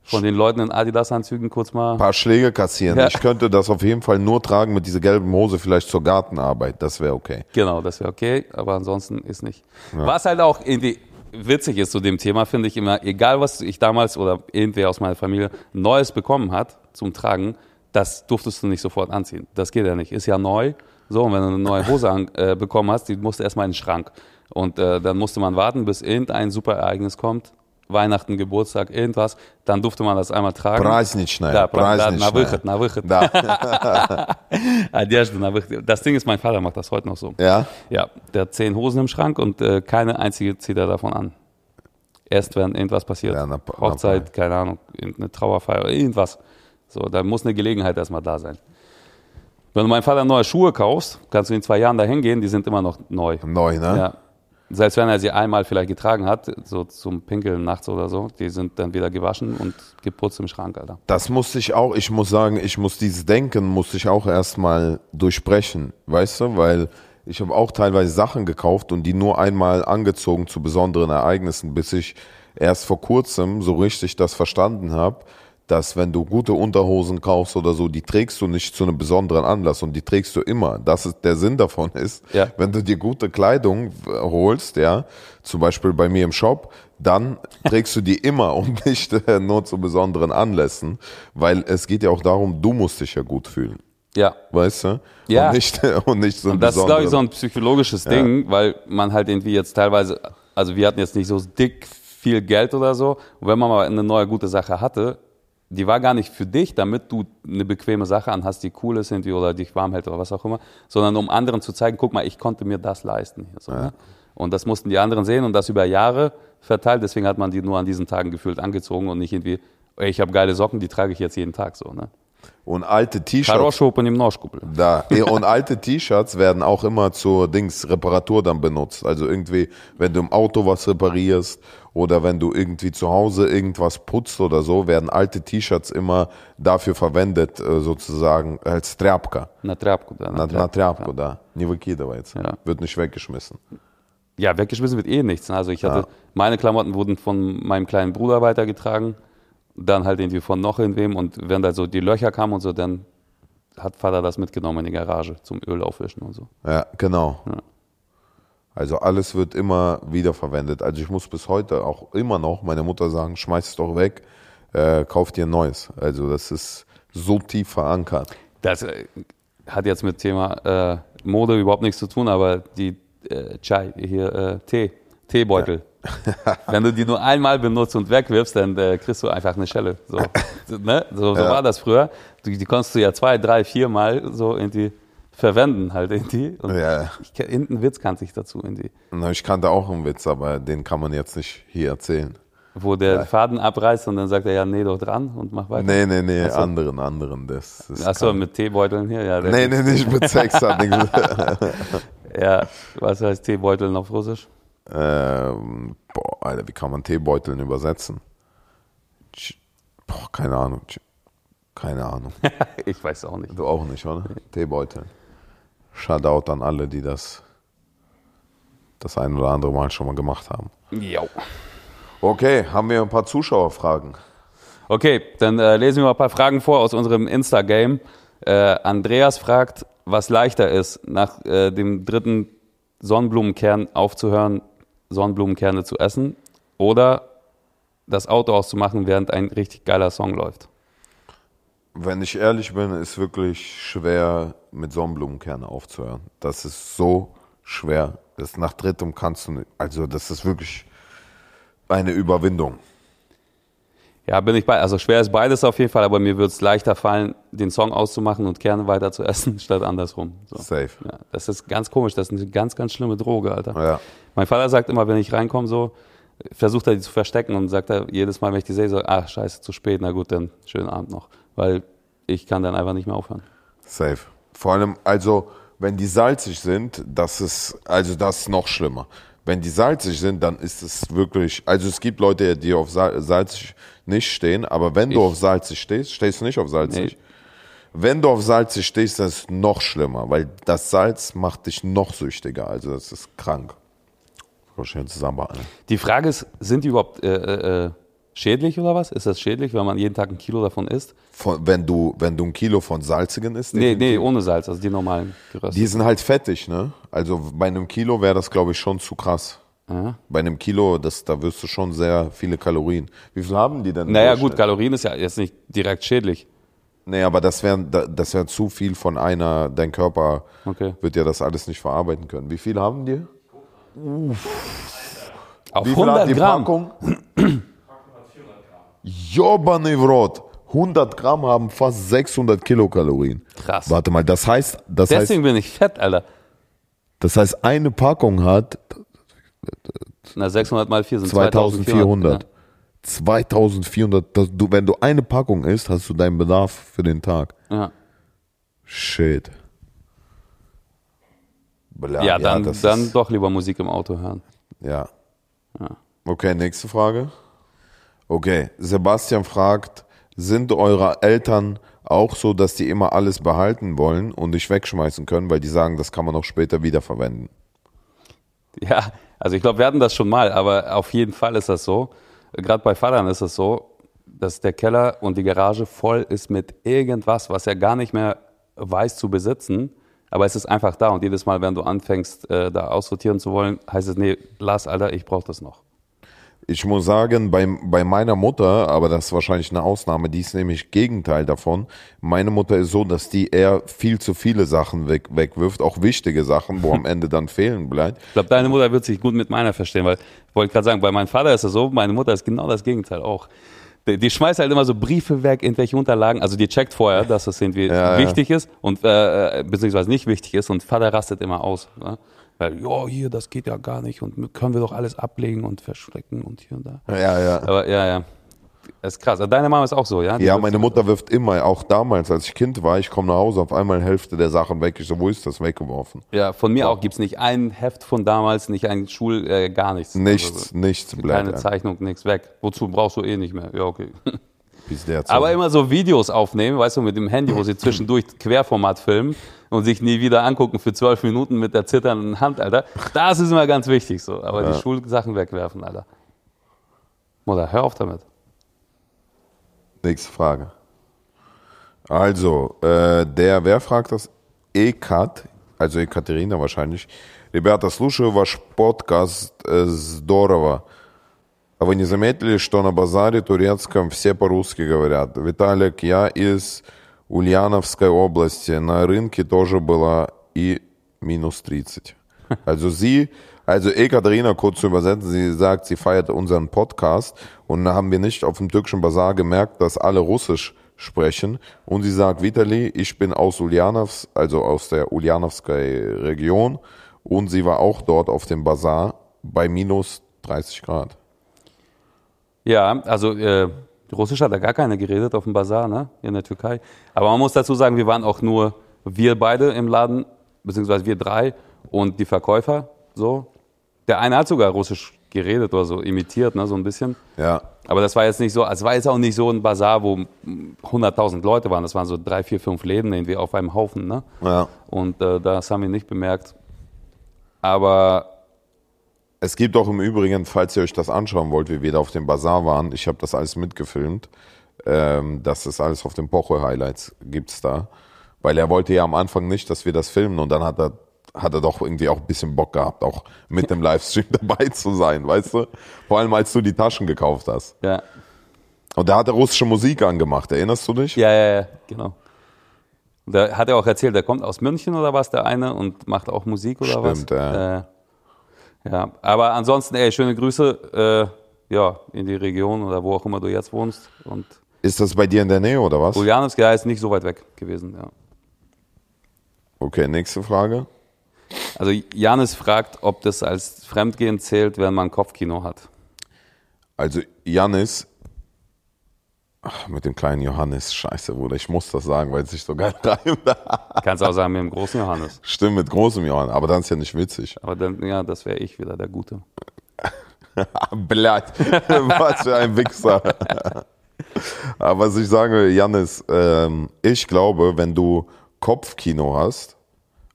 von den Leuten in Adidas-Anzügen kurz mal. Ein paar Schläge kassieren. Ja. Ich könnte das auf jeden Fall nur tragen mit dieser gelben Hose, vielleicht zur Gartenarbeit. Das wäre okay. Genau, das wäre okay, aber ansonsten ist nicht. Was halt auch irgendwie witzig ist zu dem Thema, finde ich immer, egal was ich damals oder irgendwer aus meiner Familie Neues bekommen hat zum Tragen, das durftest du nicht sofort anziehen. Das geht ja nicht. Ist ja neu. So, und wenn du eine neue Hose an, äh, bekommen hast, die musste erstmal in den Schrank. Und äh, dann musste man warten, bis irgendein super Ereignis kommt. Weihnachten, Geburtstag, irgendwas. Dann durfte man das einmal tragen. Праздничная, Да, пра- да, на праздничная. выход, на выход. Да. Одежда на выход. Das Ding ist, mein Vater macht das heute noch so. Ja? Ja, der hat zehn Hosen im Schrank und äh, keine einzige zieht er davon an. Erst wenn irgendwas passiert. Ja, na- na- Hochzeit, keine Ahnung, irgendeine Trauerfeier, irgendwas. So, da muss eine Gelegenheit erstmal da sein. Wenn du meinem Vater neue Schuhe kaufst, kannst du in zwei Jahren dahin gehen, die sind immer noch neu. Neu, ne? Ja. Selbst wenn er sie einmal vielleicht getragen hat, so zum Pinkeln nachts oder so, die sind dann wieder gewaschen und geputzt im Schrank, Alter. Das musste ich auch, ich muss sagen, ich muss dieses Denken, musste ich auch erstmal durchbrechen, weißt du, weil ich habe auch teilweise Sachen gekauft und die nur einmal angezogen zu besonderen Ereignissen, bis ich erst vor kurzem so richtig das verstanden habe, dass wenn du gute Unterhosen kaufst oder so, die trägst du nicht zu einem besonderen Anlass und die trägst du immer. Das ist der Sinn davon ist, Ja. wenn du dir gute Kleidung äh, holst, ja, zum Beispiel bei mir im Shop, dann trägst du die immer und nicht äh, nur zu besonderen Anlässen, weil es geht ja auch darum, du musst dich ja gut fühlen, Ja, weißt du? Ja. Und nicht, und nicht so ein Und das ist, glaube ich, so ein psychologisches Ding, weil man halt irgendwie jetzt teilweise, also wir hatten jetzt nicht so dick viel Geld oder so. Und wenn man mal eine neue gute Sache hatte, die war gar nicht für dich, damit du eine bequeme Sache anhast, die cool ist irgendwie oder dich warm hält oder was auch immer, sondern um anderen zu zeigen, guck mal, ich konnte mir das leisten. Also, ja. ne? Und das mussten die anderen sehen und das über Jahre verteilt. Deswegen hat man die nur an diesen Tagen gefühlt angezogen und nicht irgendwie, ey, ich habe geile Socken, die trage ich jetzt jeden Tag so. Ne? Und alte T-Shirts. im Norschkuppel. Da. Und alte T-Shirts werden auch immer zur Dings Reparatur dann benutzt. Also irgendwie, wenn du im Auto was reparierst oder wenn du irgendwie zu Hause irgendwas putzt oder so, werden alte T-Shirts immer dafür verwendet, äh, sozusagen als Тряпка. На тряпку, да. Na, na Тряпку, да. Не выкидывается. Ja. Wird nicht weggeschmissen. Ja, weggeschmissen wird eh nichts. ne? Also ich hatte, meine Klamotten wurden von meinem kleinen Bruder weitergetragen, dann halt irgendwie von noch irgendwem und wenn da so die Löcher kamen und so, dann hat Vater das mitgenommen in die Garage zum Öl aufwischen und so. Ja, genau. Also alles wird immer wieder verwendet. Also ich muss bis heute auch immer noch meine Mutter sagen, schmeiß es doch weg, äh, kauf dir ein neues. Also das ist so tief verankert. Das äh, hat jetzt mit Thema äh, Mode überhaupt nichts zu tun, aber die äh, Chai, hier äh, Tee, Teebeutel. Wenn du die nur einmal benutzt und wegwirfst, dann kriegst du einfach eine Schelle. So, ne? so, so Ja. war das früher. Die, die konntest du ja zwei, drei, vier Mal so irgendwie verwenden halt irgendwie. Und Ja. ich, irgendeinen Witz kannte ich dazu irgendwie. Na, ich kannte auch einen Witz, aber den kann man jetzt nicht hier erzählen. Wo der Faden abreißt und dann sagt er, ja, nee, doch dran und mach weiter. Nee, nee, nee, anderen, anderen. Das ist Achso, mit Teebeuteln hier, ja. Nee, nee, nicht mit Sex. hat Ja, was heißt Teebeuteln auf Russisch? ähm, boah, Alter, wie kann man Teebeuteln übersetzen? Boah, keine Ahnung. Keine Ahnung. ich weiß auch nicht. Du auch nicht, oder? Teebeuteln. Shoutout an alle, die das das ein oder andere Mal schon mal gemacht haben. Ja. Okay, haben wir ein paar Zuschauerfragen? Okay, dann äh, lesen wir mal ein paar Fragen vor aus unserem Insta-Game. Äh, Andreas fragt, was leichter ist, nach äh, dem dritten Sonnenblumenkern aufzuhören, Sonnenblumenkerne zu essen oder das Auto auszumachen, während ein richtig geiler Song läuft. Wenn ich ehrlich bin, ist wirklich schwer, mit Sonnenblumenkerne aufzuhören. Das ist so schwer. Das nach drittem kannst du nicht. Also, das ist wirklich eine Überwindung. Ja, bin ich bei. Also schwer ist beides auf jeden Fall, aber mir wird es leichter fallen, den Song auszumachen und Kerne weiter zu essen, statt andersrum. So. Safe. Ja, das ist ganz komisch. Das ist eine ganz, ganz schlimme Droge, Alter. Ja. Mein Vater sagt immer, wenn ich reinkomme, so, versucht er die zu verstecken und sagt er jedes Mal, wenn ich die sehe, so, ach, scheiße, zu spät, na gut, dann schönen Abend noch. Weil ich kann dann einfach nicht mehr aufhören. Safe. Vor allem, also, wenn die salzig sind, das ist, also, das ist noch schlimmer. Wenn die salzig sind, dann ist es wirklich, also, es gibt Leute, die auf Sal salzig nicht stehen, aber wenn du Ich- auf salzig stehst, stehst du nicht auf salzig. Nee. Wenn du auf salzig stehst, das ist noch schlimmer, weil das Salz macht dich noch süchtiger. Also, das ist krank. Voll schön zusammenbehalten. Die Frage ist, sind die überhaupt äh, äh, schädlich oder was? Ist das schädlich, wenn man jeden Tag ein Kilo davon isst? Von, wenn du, wenn du ein Kilo von salzigen isst, Nee, nee, ohne Salz, also die normalen gerösteten. Die sind halt fettig, ne? Also bei einem Kilo wäre das, glaube ich, schon zu krass. Ja. Bei einem Kilo, das, da wirst du schon sehr viele Kalorien. Wie viel haben die denn? Naja, gut? Kalorien ist ja jetzt nicht direkt schädlich. Nee, aber das wäre das wär zu viel von einer, dein Körper Okay. wird ja das alles nicht verarbeiten können. Wie viel haben die? Auf Wie viel hat 100 die Gramm. Packung? Jobane Vrot. 100 Gramm haben fast 600 Kilokalorien. Krass. Warte mal, das heißt, das heißt, Deswegen bin ich fett, Alter. das heißt, eine Packung hat Na, 600 mal 4 sind 2400. 2400. Das, du, wenn du eine Packung isst, hast du deinen Bedarf für den Tag. Ja, Shit. Bla, ja dann, das dann ist- doch lieber Musik im Auto hören. Ja. Okay, nächste Frage. Okay, Sebastian fragt, sind eure Eltern auch so, dass die immer alles behalten wollen und nicht wegschmeißen können, weil die sagen, das kann man auch später wiederverwenden? Ja, also ich glaube, wir hatten das schon mal, aber auf jeden Fall ist das so. Gerade bei Vatern ist es so, dass der Keller und die Garage voll ist mit irgendwas, was er gar nicht mehr weiß zu besitzen. Aber es ist einfach da und jedes Mal, wenn du anfängst, äh, da aussortieren zu wollen, heißt es, nee, lass, Alter, ich brauche das noch. Ich muss sagen, bei, bei meiner Mutter, aber das ist wahrscheinlich eine Ausnahme, die ist nämlich Gegenteil davon. Meine Mutter ist so, dass die eher viel zu viele Sachen weg, wegwirft, auch wichtige Sachen, wo am Ende dann fehlen bleibt. Ich glaube, deine Mutter wird sich gut mit meiner verstehen, weil ich wollte gerade sagen, bei meinem Vater ist es so, meine Mutter ist genau das Gegenteil auch. Die, die schmeißt halt immer so Briefe weg, irgendwelche Unterlagen, also die checkt vorher, dass das irgendwie Ja, ja. wichtig ist und äh, äh, beziehungsweise nicht wichtig ist und Vater rastet immer aus. Ne? Weil, ja, hier, das geht ja gar nicht und können wir doch alles ablegen und verschrecken und hier und da. Ja, ja. Aber ja, ja. Das ist krass. Deine Mama ist auch so, ja? Die Ja, meine Mutter wirft immer, auch damals, als ich Kind war, ich komme nach Hause, auf einmal Hälfte der Sachen weg. Ich so, wo ist das weggeworfen? Ja, von mir auch gibt's nicht ein Heft von damals, nicht ein Schul, äh, gar nichts. Nichts, nichts Also, bleibt. keine ein. Zeichnung, nichts weg. Wozu brauchst du eh nicht mehr? Ja, okay. Bis der Aber immer so Videos aufnehmen, weißt du, mit dem Handy, wo sie zwischendurch Querformat filmen und sich nie wieder angucken für zwölf Minuten mit der zitternden Hand, Alter. Das ist immer ganz wichtig so. Aber die Schulsachen wegwerfen, Alter. Mutter, hör auf damit. Nächste Frage. Also, äh, der, wer fragt das? Ekat, also Ekaterina wahrscheinlich. Ребята, слушаю ваш подкаст, э, здорово. А вы не заметили, что на базаре турецком все по-русски говорят? Виталик, я из Ульяновской области. На рынке тоже было и минус 30. Also sie, also Ekaterina kurz zu übersetzen, sie sagt, sie feiert unseren Podcast und da haben wir nicht auf dem türkischen Bazar gemerkt, dass alle Russisch sprechen und sie sagt, Vitali, ich bin aus Ulyanovs, also aus der Ulyanovской Region und sie war auch dort auf dem Bazar bei minus 30 Grad. Ja, also äh, Russisch hat da gar keiner geredet auf dem Bazar, ne? In der Türkei. Aber man muss dazu sagen, wir waren auch nur wir beide im Laden, beziehungsweise wir drei und die Verkäufer. So. Der eine hat sogar Russisch geredet oder so, imitiert, ne, so ein bisschen. Ja. Aber das war jetzt nicht so, es war jetzt auch nicht so ein Bazar, wo 100.000 Leute waren. Das waren so drei, vier, fünf Läden irgendwie auf einem Haufen, ne? Ja. Und äh, das haben wir nicht bemerkt. Aber Es gibt auch im Übrigen, falls ihr euch das anschauen wollt, wie wir da auf dem Bazar waren, ich habe das alles mitgefilmt. Ähm, das ist alles auf den Poche-Highlights, gibt's da. Weil er wollte ja am Anfang nicht, dass wir das filmen und dann hat er, hat er doch irgendwie auch ein bisschen Bock gehabt, auch mit dem Livestream dabei zu sein, weißt du? Vor allem, als du die Taschen gekauft hast. ja, Und da hat er russische Musik angemacht, erinnerst du dich? ja, ja, ja genau. Da hat er auch erzählt, der kommt aus München oder was, der eine, und macht auch Musik oder was. Stimmt, ja. Äh, ja, aber ansonsten, ey, schöne Grüße, äh, ja, in die Region oder wo auch immer du jetzt wohnst. Und Ist das bei dir in der Nähe oder was? Ulyanovsk, ja, ist nicht so weit weg gewesen, ja. Okay, nächste Frage. Also Janis fragt, ob das als Fremdgehen zählt, wenn man Kopfkino hat. Also Janis, ach, mit dem kleinen Johannes, scheiße, Bruder, ich muss das sagen, weil es sich so geil reimt. Kannst auch sagen mit dem großen Johannes. Stimmt, mit großem Johannes, aber dann ist ja nicht witzig. Aber dann, ja, das wäre ich wieder, der Gute. Blatt, was für ein Wichser. aber was ich sage, Janis, ähm, ich glaube, wenn du Kopfkino hast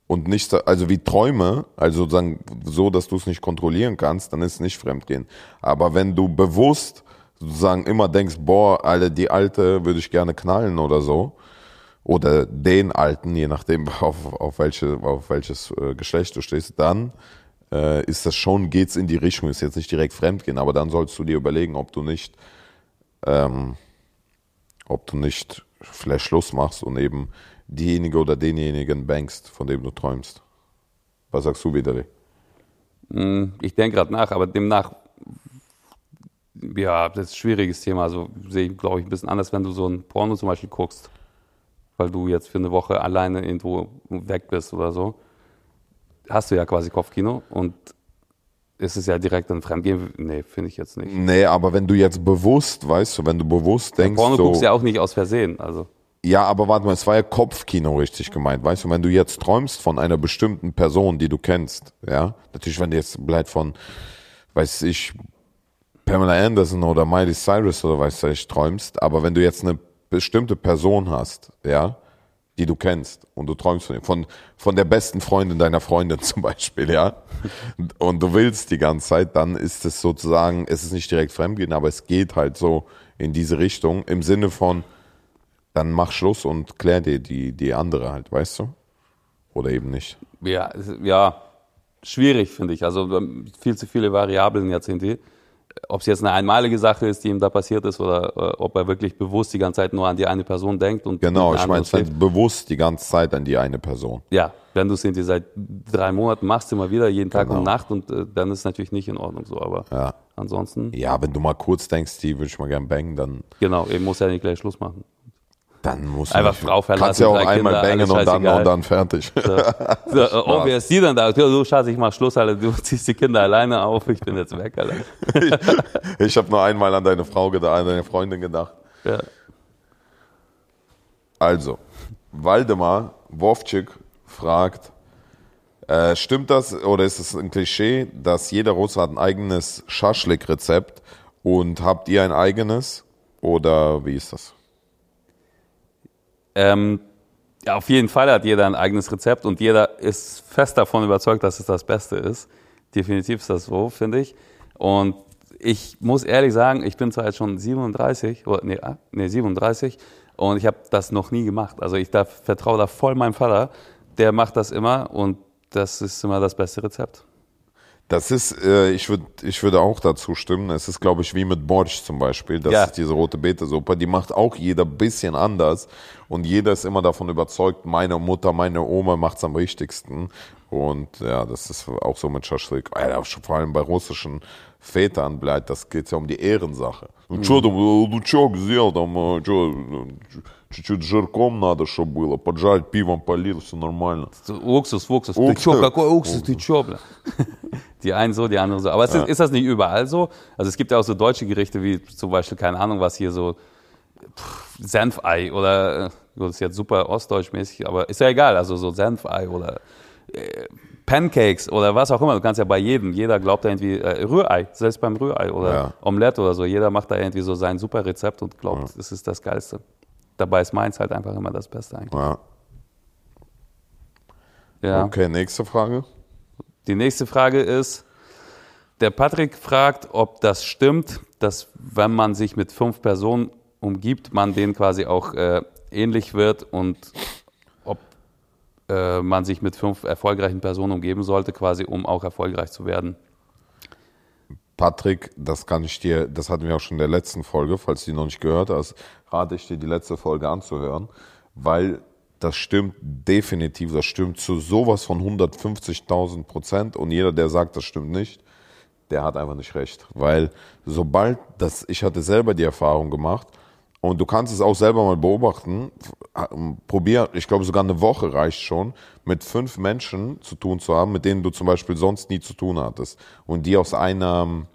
und nicht, also wie Träume, also sozusagen so, dass du es nicht kontrollieren kannst, dann ist es nicht Fremdgehen. Aber wenn du bewusst sozusagen immer denkst, boah, Alter, die Alte würde ich gerne knallen oder so, oder den Alten, je nachdem, auf, auf, welche, auf welches äh, Geschlecht du stehst, dann äh, ist das schon, geht's in die Richtung, ist jetzt nicht direkt Fremdgehen, aber dann sollst du dir überlegen, ob du nicht, ähm, ob du nicht vielleicht Schluss machst und eben diejenige oder denjenigen bankst, von dem du träumst. Was sagst du wieder? Hm, Ich denke gerade nach, aber demnach, ja, das ist ein schwieriges Thema. Also sehe ich, glaube ich, ein bisschen anders, wenn du so ein Porno zum Beispiel guckst, weil du jetzt für eine Woche alleine irgendwo weg bist oder so. Hast du ja quasi Kopfkino und ist es ja direkt ein Fremdgehen? Nee, finde ich jetzt nicht. Nee, aber wenn du jetzt bewusst, weißt du, wenn du bewusst denkst, Porno so, guckst du ja auch nicht aus Versehen. Also, Ja, aber warte mal, es war ja Kopfkino richtig gemeint, weißt du, wenn du jetzt träumst von einer bestimmten Person, die du kennst, ja, natürlich, wenn du jetzt vielleicht von, weiß ich, Pamela Anderson oder Miley Cyrus oder weiß ich, träumst, aber wenn du jetzt eine bestimmte Person hast, ja, die du kennst und du träumst von, von, von der besten Freundin deiner Freundin zum Beispiel, ja, und du willst die ganze Zeit, dann ist es sozusagen, es ist nicht direkt Fremdgehen, aber es geht halt so in diese Richtung, im Sinne von, dann mach Schluss und klär dir die, die andere halt, weißt du? Oder eben nicht. ja, ja schwierig, finde ich. Also ähm, viel zu viele Variablen jetzt in die. Ob es jetzt eine einmalige Sache ist, die ihm da passiert ist, oder äh, ob er wirklich bewusst die ganze Zeit nur an die eine Person denkt. Und Genau, ich eine meine, es halt bewusst die ganze Zeit an die eine Person. Ja, wenn du es irgendwie seit drei Monaten machst, immer wieder, jeden Tag Genau. und Nacht, und äh, dann ist es natürlich nicht in Ordnung so. Aber Ja. ansonsten, Ja, wenn du mal kurz denkst, die würde ich mal gern bangen, dann, genau, eben muss ja nicht gleich Schluss machen. Dann musst du Einfach Frau verlassen, Kannst ja auch einmal Kinder, bangen und dann, und dann fertig. So, so, oh, wer ist die denn da? Du Schatz, ich mach Schluss, Alter. Du ziehst die Kinder alleine auf, ich bin jetzt weg, Alter. ich habe nur einmal an deine Frau gedacht, an deine Freundin gedacht. Ja. Also, Waldemar Wovcik fragt, äh, stimmt das oder ist es ein Klischee, dass jeder Russe hat ein eigenes Schaschlik-Rezept und habt ihr ein eigenes oder wie ist das? Ähm, ja, auf jeden Fall hat jeder ein eigenes Rezept und jeder ist fest davon überzeugt, dass es das Beste ist. Definitiv ist das so, finde ich. Und ich muss ehrlich sagen, ich bin zwar jetzt schon 37, oder, nee, ah, nee 37 und ich habe das noch nie gemacht. Also ich da, vertraue da voll meinem Vater, der macht das immer und das ist immer das beste Rezept. Das ist, äh, ich würde ich würde auch dazu stimmen. Es ist, glaube ich, wie mit Borsch zum Beispiel. Das Ja. ist diese rote Beete-Suppe. Die macht auch jeder bisschen anders. Und jeder ist immer davon überzeugt, meine Mutter, meine Oma macht's am richtigsten. Und ja, das ist auch so mit Schaschlik. Vor allem bei russischen Vätern bleibt, das geht ja um die Ehrensache. Ну что там, лучок сделал, там, что, чуть-чуть жирком надо, чтобы было, поджарить, пивом полил, все нормально. So, Уксус, Уксус. Ты Уксус. чё, какой Уксус, ты чё, bla? Die einen so, die anderen so. Aber es ist, ist das nicht überall so? Also es gibt ja auch so deutsche Gerichte wie zum Beispiel, keine Ahnung, was hier so pff, Senfei oder, äh, gut, das ist jetzt super ostdeutschmäßig, aber ist ja egal, also so Senfei oder äh, Pancakes oder was auch immer. Du kannst ja bei jedem, jeder glaubt da irgendwie, äh, Rührei, selbst beim Rührei oder Ja. Omelette oder so, jeder macht da irgendwie so sein super Rezept und glaubt, es ist das Geilste. Dabei ist meins halt einfach immer das Beste eigentlich. Ja. Ja. Okay, nächste Frage. Die nächste Frage ist, der Patrick fragt, ob das stimmt, dass wenn man sich mit fünf Personen umgibt, man denen quasi auch äh, ähnlich wird und ob äh, man sich mit fünf erfolgreichen Personen umgeben sollte, quasi um auch erfolgreich zu werden. Patrick, das kann ich dir, das hatten wir auch schon in der letzten Folge, falls du die noch nicht gehört hast, rate ich dir, die letzte Folge anzuhören, weil das stimmt definitiv, das stimmt zu sowas von 150.000 Prozent und jeder, der sagt, das stimmt nicht, der hat einfach nicht recht, weil sobald das, ich hatte selber die Erfahrung gemacht und du kannst es auch selber mal beobachten, probier, ich glaube sogar eine Woche reicht schon, mit fünf Menschen zu tun zu haben, mit denen du zum Beispiel sonst nie zu tun hattest und die aus einer,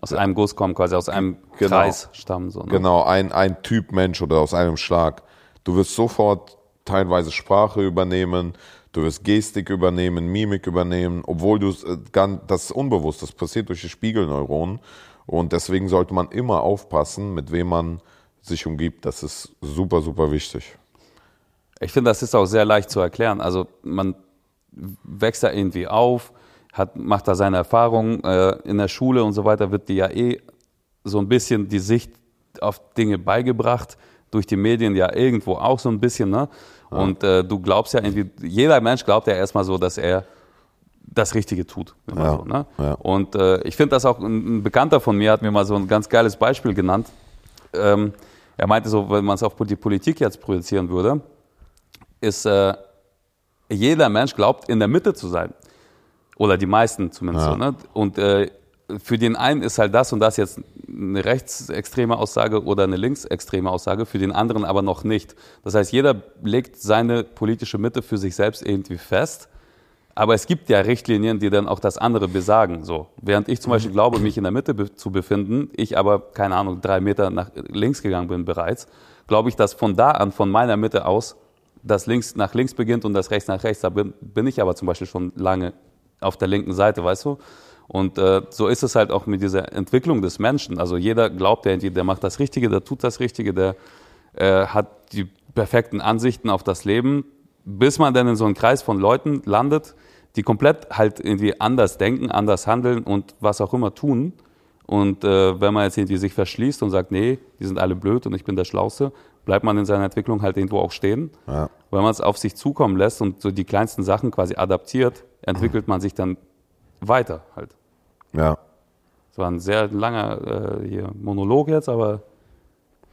Aus einem Guss kommen, quasi aus einem Genau. Kreis stammen. So, ne? Genau, ein, ein Typ Mensch oder aus einem Schlag. Du wirst sofort teilweise Sprache übernehmen, du wirst Gestik übernehmen, Mimik übernehmen, obwohl du äh, das ist unbewusst, das passiert durch die Spiegelneuronen. Und deswegen sollte man immer aufpassen, mit wem man sich umgibt. Das ist super, super wichtig. Ich finde, das ist auch sehr leicht zu erklären. Also man wächst da irgendwie auf, hat, macht da seine Erfahrungen äh, in der Schule und so weiter, wird dir ja eh so ein bisschen die Sicht auf Dinge beigebracht, durch die Medien ja irgendwo auch so ein bisschen. Ne? Und äh, du glaubst ja irgendwie, jeder Mensch glaubt ja erstmal so, dass er das Richtige tut. Ja, so, ne? ja. Und äh, ich finde das auch, ein, ein Bekannter von mir hat mir mal so ein ganz geiles Beispiel genannt. Ähm, er meinte so, wenn man es auf die Politik jetzt projizieren würde, ist äh, jeder Mensch glaubt, in der Mitte zu sein. Oder die meisten zumindest Ja. so. Ne? Und äh, für den einen ist halt das und das jetzt eine rechtsextreme Aussage oder eine linksextreme Aussage, für den anderen aber noch nicht. Das heißt, jeder legt seine politische Mitte für sich selbst irgendwie fest. Aber es gibt ja Richtlinien, die dann auch das andere besagen. So, während ich zum Beispiel glaube, mich in der Mitte be zu befinden, ich aber keine Ahnung drei Meter nach links gegangen bin bereits, glaube ich, dass von da an, von meiner Mitte aus, das links nach links beginnt und das rechts nach rechts. Da bin, bin ich aber zum Beispiel schon lange auf der linken Seite, weißt du? Und äh, so ist es halt auch mit dieser Entwicklung des Menschen. Also jeder glaubt irgendwie, der macht das Richtige, der tut das Richtige, der äh, hat die perfekten Ansichten auf das Leben, bis man dann in so einen Kreis von Leuten landet, die komplett halt irgendwie anders denken, anders handeln und was auch immer tun. Und äh, wenn man jetzt irgendwie sich verschließt und sagt, nee, die sind alle blöd und ich bin der Schlauste, bleibt man in seiner Entwicklung halt irgendwo auch stehen. Ja. Wenn man es auf sich zukommen lässt und so die kleinsten Sachen quasi adaptiert, entwickelt man sich dann weiter halt. Ja. Das war ein sehr langer äh, Monolog jetzt, aber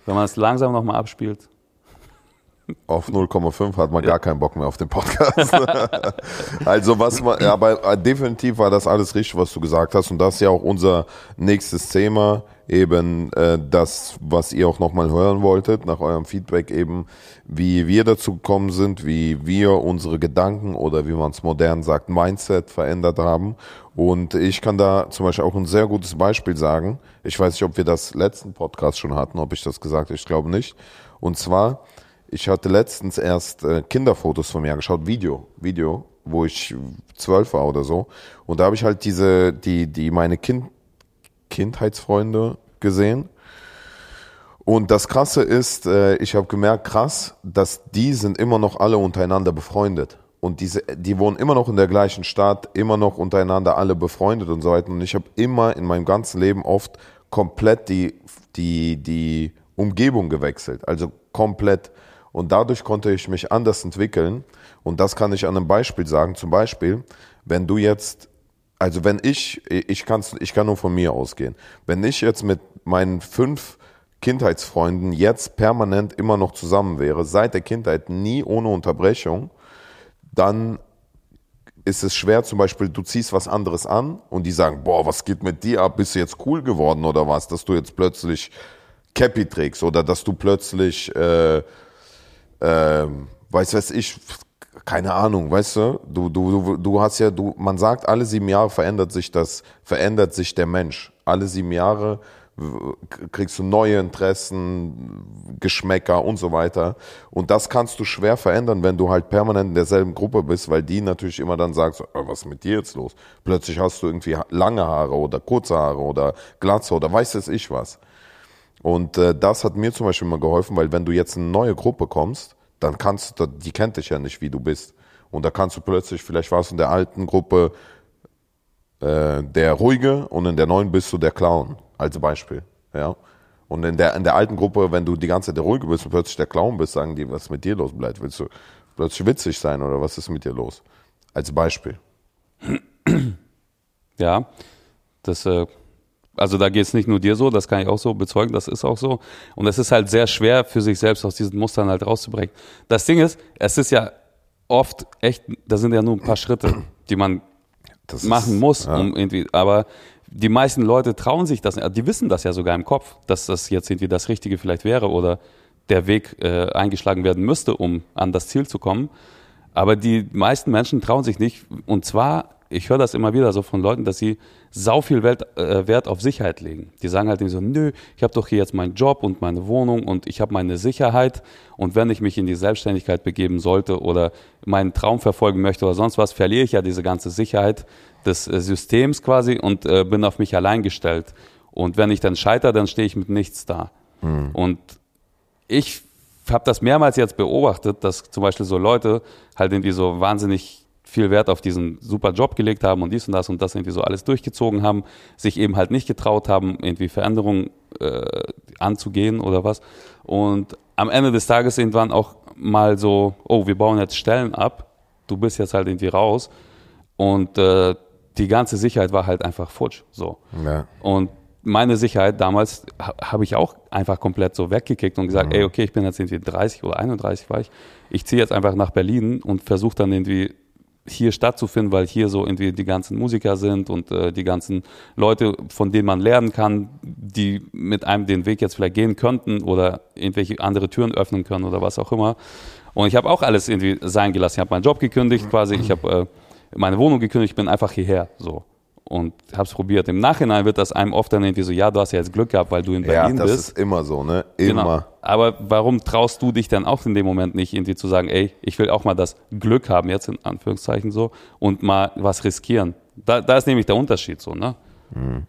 wenn man es langsam nochmal abspielt. Auf 0,5 hat man gar keinen Bock mehr auf den Podcast. also was man, ja, aber äh, definitiv war das alles richtig, was du gesagt hast. Und das ist ja auch unser nächstes Thema, eben äh, das, was ihr auch nochmal hören wolltet, nach eurem Feedback eben, wie wir dazu gekommen sind, wie wir unsere Gedanken oder wie man es modern sagt, Mindset verändert haben. Und ich kann da zum Beispiel auch ein sehr gutes Beispiel sagen. Ich weiß nicht, ob wir das letzten Podcast schon hatten, ob ich das gesagt habe, ich glaube nicht. Und zwar, ich hatte letztens erst äh, Kinderfotos von mir angeschaut, Video, Video, wo ich zwölf war oder so. Und da habe ich halt diese, die, die meine kind, Kindheitsfreunde gesehen. Und das Krasse ist, äh, ich habe gemerkt, krass, dass die sind immer noch alle untereinander befreundet. Und diese, die wohnen immer noch in der gleichen Stadt, immer noch untereinander alle befreundet und so weiter. Und ich habe immer in meinem ganzen Leben oft komplett die, die, die Umgebung gewechselt. Also komplett. Und dadurch konnte ich mich anders entwickeln. Und das kann ich an einem Beispiel sagen. Zum Beispiel, wenn du jetzt, also wenn ich, ich, kann's, ich kann nur von mir ausgehen. Wenn ich jetzt mit meinen fünf Kindheitsfreunden jetzt permanent immer noch zusammen wäre, seit der Kindheit nie ohne Unterbrechung, dann ist es schwer, zum Beispiel, du ziehst was anderes an und die sagen, boah, was geht mit dir ab? Bist du jetzt cool geworden oder was? Dass du jetzt plötzlich Cappy trägst oder dass du plötzlich, äh, äh, weiß weiß ich, keine Ahnung, weißt du? Du, du, du, hast ja, du, man sagt, alle sieben Jahre verändert sich das, verändert sich der Mensch. Alle sieben Jahre kriegst du neue Interessen, Geschmäcker und so weiter. Und das kannst du schwer verändern, wenn du halt permanent in derselben Gruppe bist, weil die natürlich immer dann sagt, so, was ist mit dir jetzt los? Plötzlich hast du irgendwie lange Haare oder kurze Haare oder Glatze oder weiß es ich was. Und äh, das hat mir zum Beispiel immer geholfen, weil wenn du jetzt in eine neue Gruppe kommst, dann kannst du, die kennt dich ja nicht, wie du bist. Und da kannst du plötzlich, vielleicht warst du in der alten Gruppe äh, der Ruhige und in der neuen bist du der Clown als Beispiel. Ja. Und in der, in der alten Gruppe, wenn du die ganze Zeit der Ruhige bist und plötzlich der Clown bist, sagen die, was mit dir los bleibt? Willst du plötzlich witzig sein oder was ist mit dir los? Als Beispiel. Ja, das, äh, also da geht es nicht nur dir so, das kann ich auch so bezeugen, das ist auch so. Und es ist halt sehr schwer für sich selbst aus diesen Mustern halt rauszubrechen. Das Ding ist, es ist ja oft echt, da sind ja nur ein paar Schritte, die man das machen ist, muss, ja. um irgendwie, aber die meisten Leute trauen sich das, die wissen das ja sogar im Kopf, dass das jetzt irgendwie das Richtige vielleicht wäre oder der Weg äh, eingeschlagen werden müsste, um an das Ziel zu kommen. Aber die meisten Menschen trauen sich nicht. Und zwar, ich höre das immer wieder so von Leuten, dass sie sau viel Wert, äh, Wert auf Sicherheit legen. Die sagen halt so, nö, ich habe doch hier jetzt meinen Job und meine Wohnung und ich habe meine Sicherheit. Und wenn ich mich in die Selbstständigkeit begeben sollte oder meinen Traum verfolgen möchte oder sonst was, verliere ich ja diese ganze Sicherheit des äh, Systems quasi und äh, bin auf mich allein gestellt. Und wenn ich dann scheitere, dann stehe ich mit nichts da. Mhm. Und ich habe das mehrmals jetzt beobachtet, dass zum Beispiel so Leute halt irgendwie so wahnsinnig viel Wert auf diesen super Job gelegt haben und dies und das und das irgendwie so alles durchgezogen haben, sich eben halt nicht getraut haben, irgendwie Veränderungen äh, anzugehen oder was. Und am Ende des Tages irgendwann auch mal so, oh, wir bauen jetzt Stellen ab, du bist jetzt halt irgendwie raus. Und äh, die ganze Sicherheit war halt einfach futsch. So. Ja. Und meine Sicherheit damals habe ich auch einfach komplett so weggekickt und gesagt, mhm. ey, okay, ich bin jetzt irgendwie 30 oder 31 war ich. Ich ziehe jetzt einfach nach Berlin und versuche dann irgendwie hier stattzufinden, weil hier so irgendwie die ganzen Musiker sind und äh, die ganzen Leute, von denen man lernen kann, die mit einem den Weg jetzt vielleicht gehen könnten oder irgendwelche andere Türen öffnen können oder was auch immer. Und ich habe auch alles irgendwie sein gelassen. Ich habe meinen Job gekündigt quasi, ich habe äh, meine Wohnung gekündigt, bin einfach hierher so und habe es probiert. Im Nachhinein wird das einem oft dann irgendwie so, ja, du hast ja jetzt Glück gehabt, weil du in Berlin bist. Ja, das bist. ist immer so, ne? Immer. Genau. Aber warum traust du dich dann auch in dem Moment nicht irgendwie zu sagen, ey, ich will auch mal das Glück haben, jetzt in Anführungszeichen so, und mal was riskieren? Da, da ist nämlich der Unterschied so, ne? Mhm.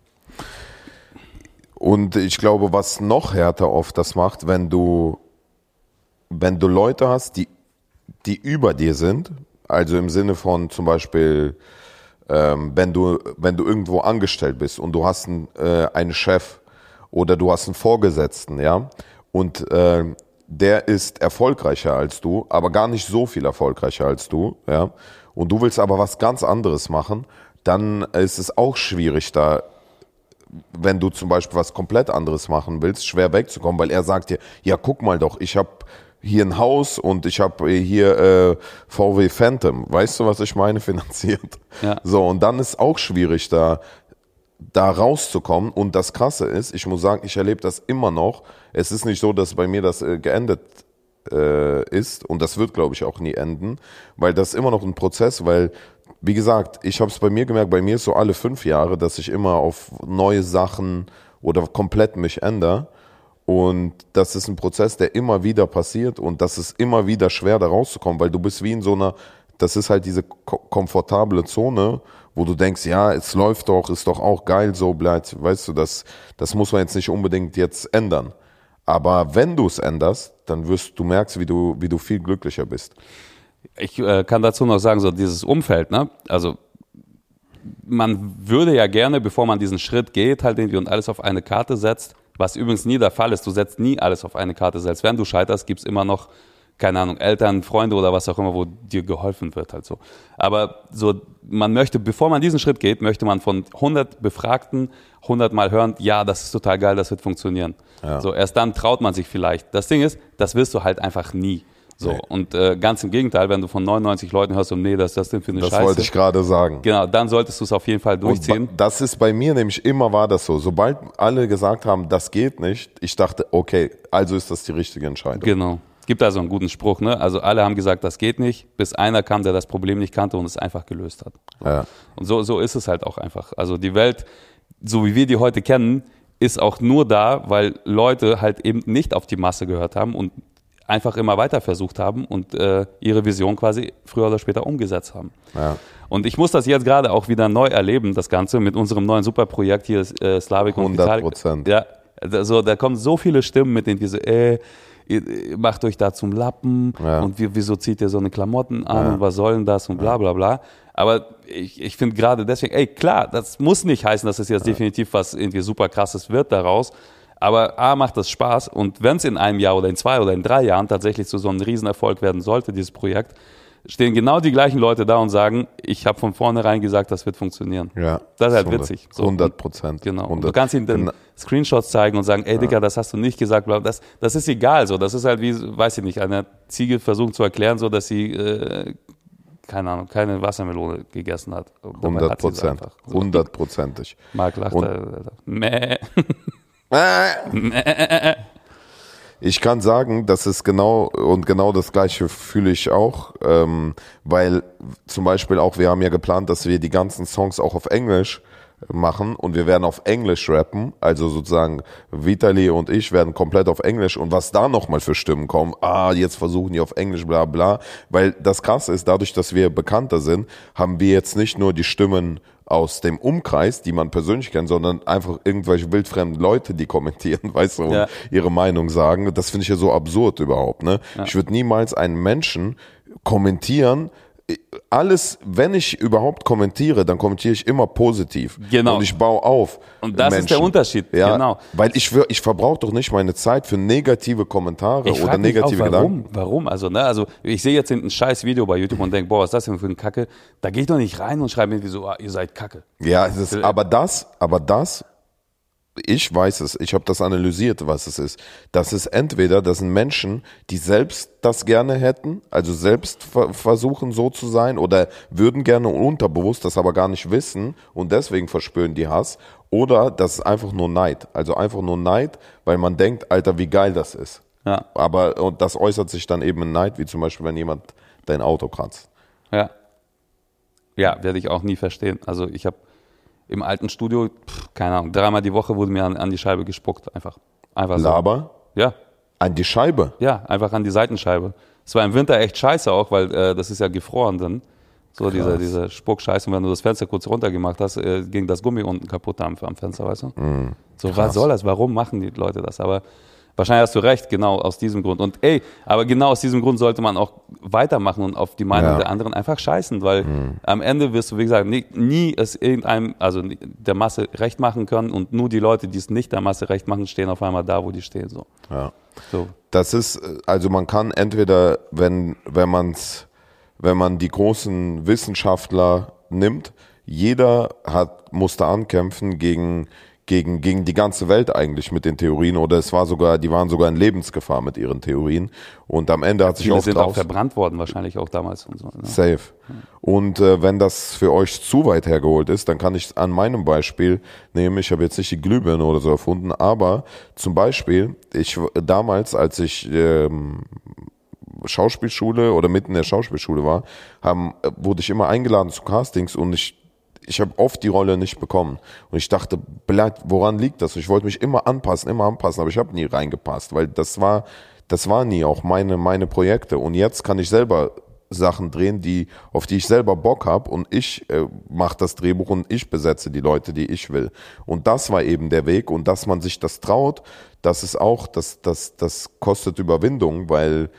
Und ich glaube, was noch härter oft das macht, wenn du, wenn du Leute hast, die, die über dir sind, also im Sinne von zum Beispiel, ähm, wenn, du, wenn du irgendwo angestellt bist und du hast einen, äh, einen Chef oder du hast einen Vorgesetzten, ja, und äh, der ist erfolgreicher als du, aber gar nicht so viel erfolgreicher als du, ja, und du willst aber was ganz anderes machen, dann ist es auch schwierig, da wenn du zum Beispiel was komplett anderes machen willst, schwer wegzukommen, weil er sagt dir, ja, guck mal doch, ich habe hier ein Haus und ich habe hier äh, VW Phantom, weißt du, was ich meine, finanziert. Ja. So, und dann ist auch schwierig, da, da rauszukommen. Und das Krasse ist, ich muss sagen, ich erlebe das immer noch. Es ist nicht so, dass bei mir das äh, geendet äh, ist und das wird, glaube ich, auch nie enden, weil das ist immer noch ein Prozess, weil wie gesagt, ich habe es bei mir gemerkt, bei mir ist so alle fünf Jahre, dass ich immer auf neue Sachen oder komplett mich ändere. Und das ist ein Prozess, der immer wieder passiert und das ist immer wieder schwer, da rauszukommen, weil du bist wie in so einer, das ist halt diese komfortable Zone, wo du denkst, ja, es läuft doch, ist doch auch geil, so bleibt, weißt du, das, das muss man jetzt nicht unbedingt jetzt ändern. Aber wenn du es änderst, dann wirst du merkst, wie du, wie du viel glücklicher bist. Ich äh, kann dazu noch sagen, so dieses Umfeld, ne? Also man würde ja gerne, bevor man diesen Schritt geht, halt irgendwie und alles auf eine Karte setzt, was übrigens nie der Fall ist. Du setzt nie alles auf eine Karte. Selbst wenn du scheiterst, gibt's immer noch, keine Ahnung, Eltern, Freunde oder was auch immer, wo dir geholfen wird halt so. Aber so, man möchte, bevor man diesen Schritt geht, möchte man von 100 Befragten 100 Mal hören, ja, das ist total geil, das wird funktionieren. Ja. So, erst dann traut man sich vielleicht. Das Ding ist, das wirst du halt einfach nie. So, Nee. und äh, ganz im Gegenteil, wenn du von 99 Leuten hörst, um nee, das ist das denn für eine Das Scheiße. wollte ich gerade sagen. genau, dann solltest du es auf jeden Fall durchziehen. das ist bei mir nämlich immer war das so. Sobald alle gesagt haben, das geht nicht, ich dachte, okay, also ist das die richtige Entscheidung. Genau. Es gibt also einen guten Spruch, ne? Also alle haben gesagt, das geht nicht, bis einer kam, der das Problem nicht kannte und es einfach gelöst hat. Ja. Und so, so ist es halt auch einfach. Also die Welt, so wie wir die heute kennen, ist auch nur da, weil Leute halt eben nicht auf die Masse gehört haben und einfach immer weiter versucht haben und äh, ihre Vision quasi früher oder später umgesetzt haben. Ja. Und ich muss das jetzt gerade auch wieder neu erleben, das Ganze mit unserem neuen Superprojekt hier, äh, Slavik und 100 Vitalik. Prozent. Ja, also da kommen so viele Stimmen mit denen, die so, äh, ihr, macht euch da zum Lappen Ja. und wie, wieso zieht ihr so eine Klamotten an und was soll denn das und bla bla bla. Aber ich, ich finde gerade deswegen, ey klar, das muss nicht heißen, dass es jetzt definitiv was irgendwie super krasses wird daraus. Aber A, macht das Spaß und wenn es in einem Jahr oder in zwei oder in drei Jahren tatsächlich zu so einem Riesenerfolg werden sollte, dieses Projekt, stehen genau die gleichen Leute da und sagen, ich habe von vornherein gesagt, das wird funktionieren. Ja. Das ist halt 100 witzig. So. 100 Prozent. Genau. Und 100. du kannst ihnen dann Genau. Screenshots zeigen und sagen, ey Digga, das hast du nicht gesagt. Das, das ist egal. So, das ist halt wie, weiß ich nicht, einer Ziege versuchen zu erklären, so dass sie, äh, keine Ahnung, keine Wassermelone gegessen hat. Und dabei 100 hat sie es Prozent. einfach. So. 100 Prozentig. Marc lacht. Und- Alter. Mäh. Ich kann sagen, das ist genau und genau das gleiche fühle ich auch, ähm, weil zum Beispiel auch wir haben ja geplant, dass wir die ganzen Songs auch auf Englisch machen und wir werden auf Englisch rappen, also sozusagen Vitali und ich werden komplett auf Englisch und was da nochmal für Stimmen kommen, ah, jetzt versuchen die auf Englisch, bla bla, weil das Krasse ist, dadurch, dass wir bekannter sind, haben wir jetzt nicht nur die Stimmen aus dem Umkreis, die man persönlich kennt, sondern einfach irgendwelche wildfremden Leute, die kommentieren, weißt du, und Ja. ihre Meinung sagen. Das finde ich ja so absurd überhaupt. Ne? Ich würde niemals einen Menschen kommentieren. Alles, wenn ich überhaupt kommentiere, dann kommentiere ich immer positiv. Genau. Und ich baue auf. Und das ist der Unterschied, Ja, genau. Weil ich, ich verbrauche doch nicht meine Zeit für negative Kommentare Ich oder negative auch, Gedanken. warum? Warum? Also, ne, also ich sehe jetzt ein scheiß Video bei YouTube und denke, boah, was ist das denn für ein Kacke? Da gehe ich doch nicht rein und schreibe irgendwie so, ah, ihr seid Kacke. Ja, es ist, aber das, aber das, ich weiß es, ich habe das analysiert, was es ist. Das ist entweder, das sind Menschen, die selbst das gerne hätten, also selbst ver versuchen so zu sein oder würden gerne unterbewusst das aber gar nicht wissen und deswegen verspüren die Hass. Oder das ist einfach nur Neid. Also einfach nur Neid, weil man denkt, Alter, wie geil das ist. Ja. Aber und das äußert sich dann eben in Neid, wie zum Beispiel, wenn jemand dein Auto kratzt. Ja. Ja, werde ich auch nie verstehen. Also ich habe im alten Studio, pff, keine Ahnung, dreimal die Woche wurde mir an, an die Scheibe gespuckt. Einfach. Einfach so. Laber Ja, an die Scheibe. ja, einfach an die Seitenscheibe. Es war im Winter echt scheiße auch, weil äh, das ist ja gefroren dann. So diese, diese Spuckscheiße. Und wenn du das Fenster kurz runtergemacht hast, äh, ging das Gummi unten kaputt am, am Fenster, weißt du? so, was soll das? Warum machen die Leute das? Aber wahrscheinlich hast du recht, genau aus diesem Grund. Und ey, aber genau aus diesem Grund sollte man auch weitermachen und auf die Meinung Ja. der anderen einfach scheißen, weil am Ende wirst du, wie gesagt, nie, nie es irgendeinem, also der Masse recht machen können und nur die Leute, die es nicht der Masse recht machen, stehen auf einmal da, wo die stehen. So. Ja. so. Das ist, also man kann entweder, wenn, wenn man's, wenn man die großen Wissenschaftler nimmt, jeder hat, musste ankämpfen gegen, gegen, gegen die ganze Welt eigentlich mit den Theorien oder es war sogar, die waren sogar in Lebensgefahr mit ihren Theorien und am Ende hat sich oft sind auch verbrannt worden, wahrscheinlich auch damals und so. Ne? Safe. Und äh, wenn das für euch zu weit hergeholt ist, dann kann ich an meinem Beispiel nehmen. Ich habe jetzt nicht die Glühbirne oder so erfunden, aber zum Beispiel, ich damals, als ich ähm, Schauspielschule oder mitten in der Schauspielschule war, haben, äh, wurde ich immer eingeladen zu Castings und ich ich habe oft die Rolle nicht bekommen. Und ich dachte, bleibt, woran liegt das? Ich wollte mich immer anpassen, immer anpassen, aber ich habe nie reingepasst, weil das war, das war nie auch meine, meine Projekte. Und jetzt kann ich selber Sachen drehen, die, auf die ich selber Bock habe und ich äh, mache das Drehbuch und ich besetze die Leute, die ich will. Und das war eben der Weg und dass man sich das traut, das ist auch, das, das, das kostet Überwindung, weil,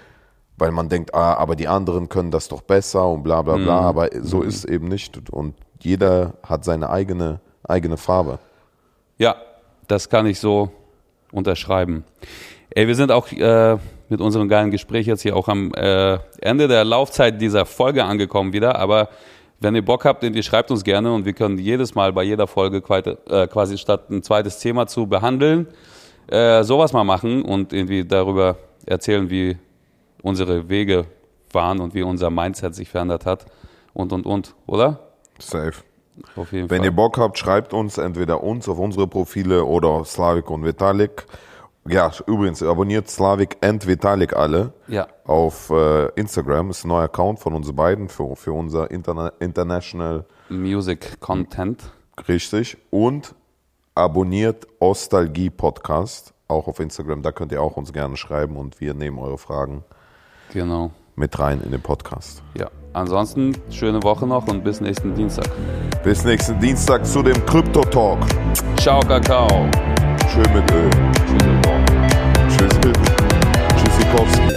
weil man denkt, ah, aber die anderen können das doch besser und bla bla bla, aber so ist es eben nicht. Und jeder hat seine eigene, eigene Farbe. Ja, das kann ich so unterschreiben. Ey, wir sind auch äh, mit unserem geilen Gespräch jetzt hier auch am äh, Ende der Laufzeit dieser Folge angekommen wieder. Aber wenn ihr Bock habt, ihr schreibt uns gerne und wir können jedes Mal bei jeder Folge quasi, äh, quasi statt ein zweites Thema zu behandeln, äh, sowas mal machen und irgendwie darüber erzählen, wie unsere Wege waren und wie unser Mindset sich verändert hat und, und, und, oder? Safe. Auf jeden Wenn Fall. ihr Bock habt, schreibt uns entweder uns auf unsere Profile oder Slavik und Vitalik. Ja, übrigens, abonniert Slavik und Vitalik alle Ja, auf äh, Instagram. ist ein neuer Account von uns beiden für, für unser Interna International Music Content. richtig. Und abonniert Ostalgie Podcast auch auf Instagram. Da könnt ihr auch uns gerne schreiben und wir nehmen eure Fragen Genau. mit rein in den Podcast. Ja. Ansonsten schöne Woche noch und bis nächsten Dienstag. Bis nächsten Dienstag zu dem Crypto Talk. Ciao, Kakao. Schön mit Öl. Tschüsseldorf. Tschüss. Tschüssikowski.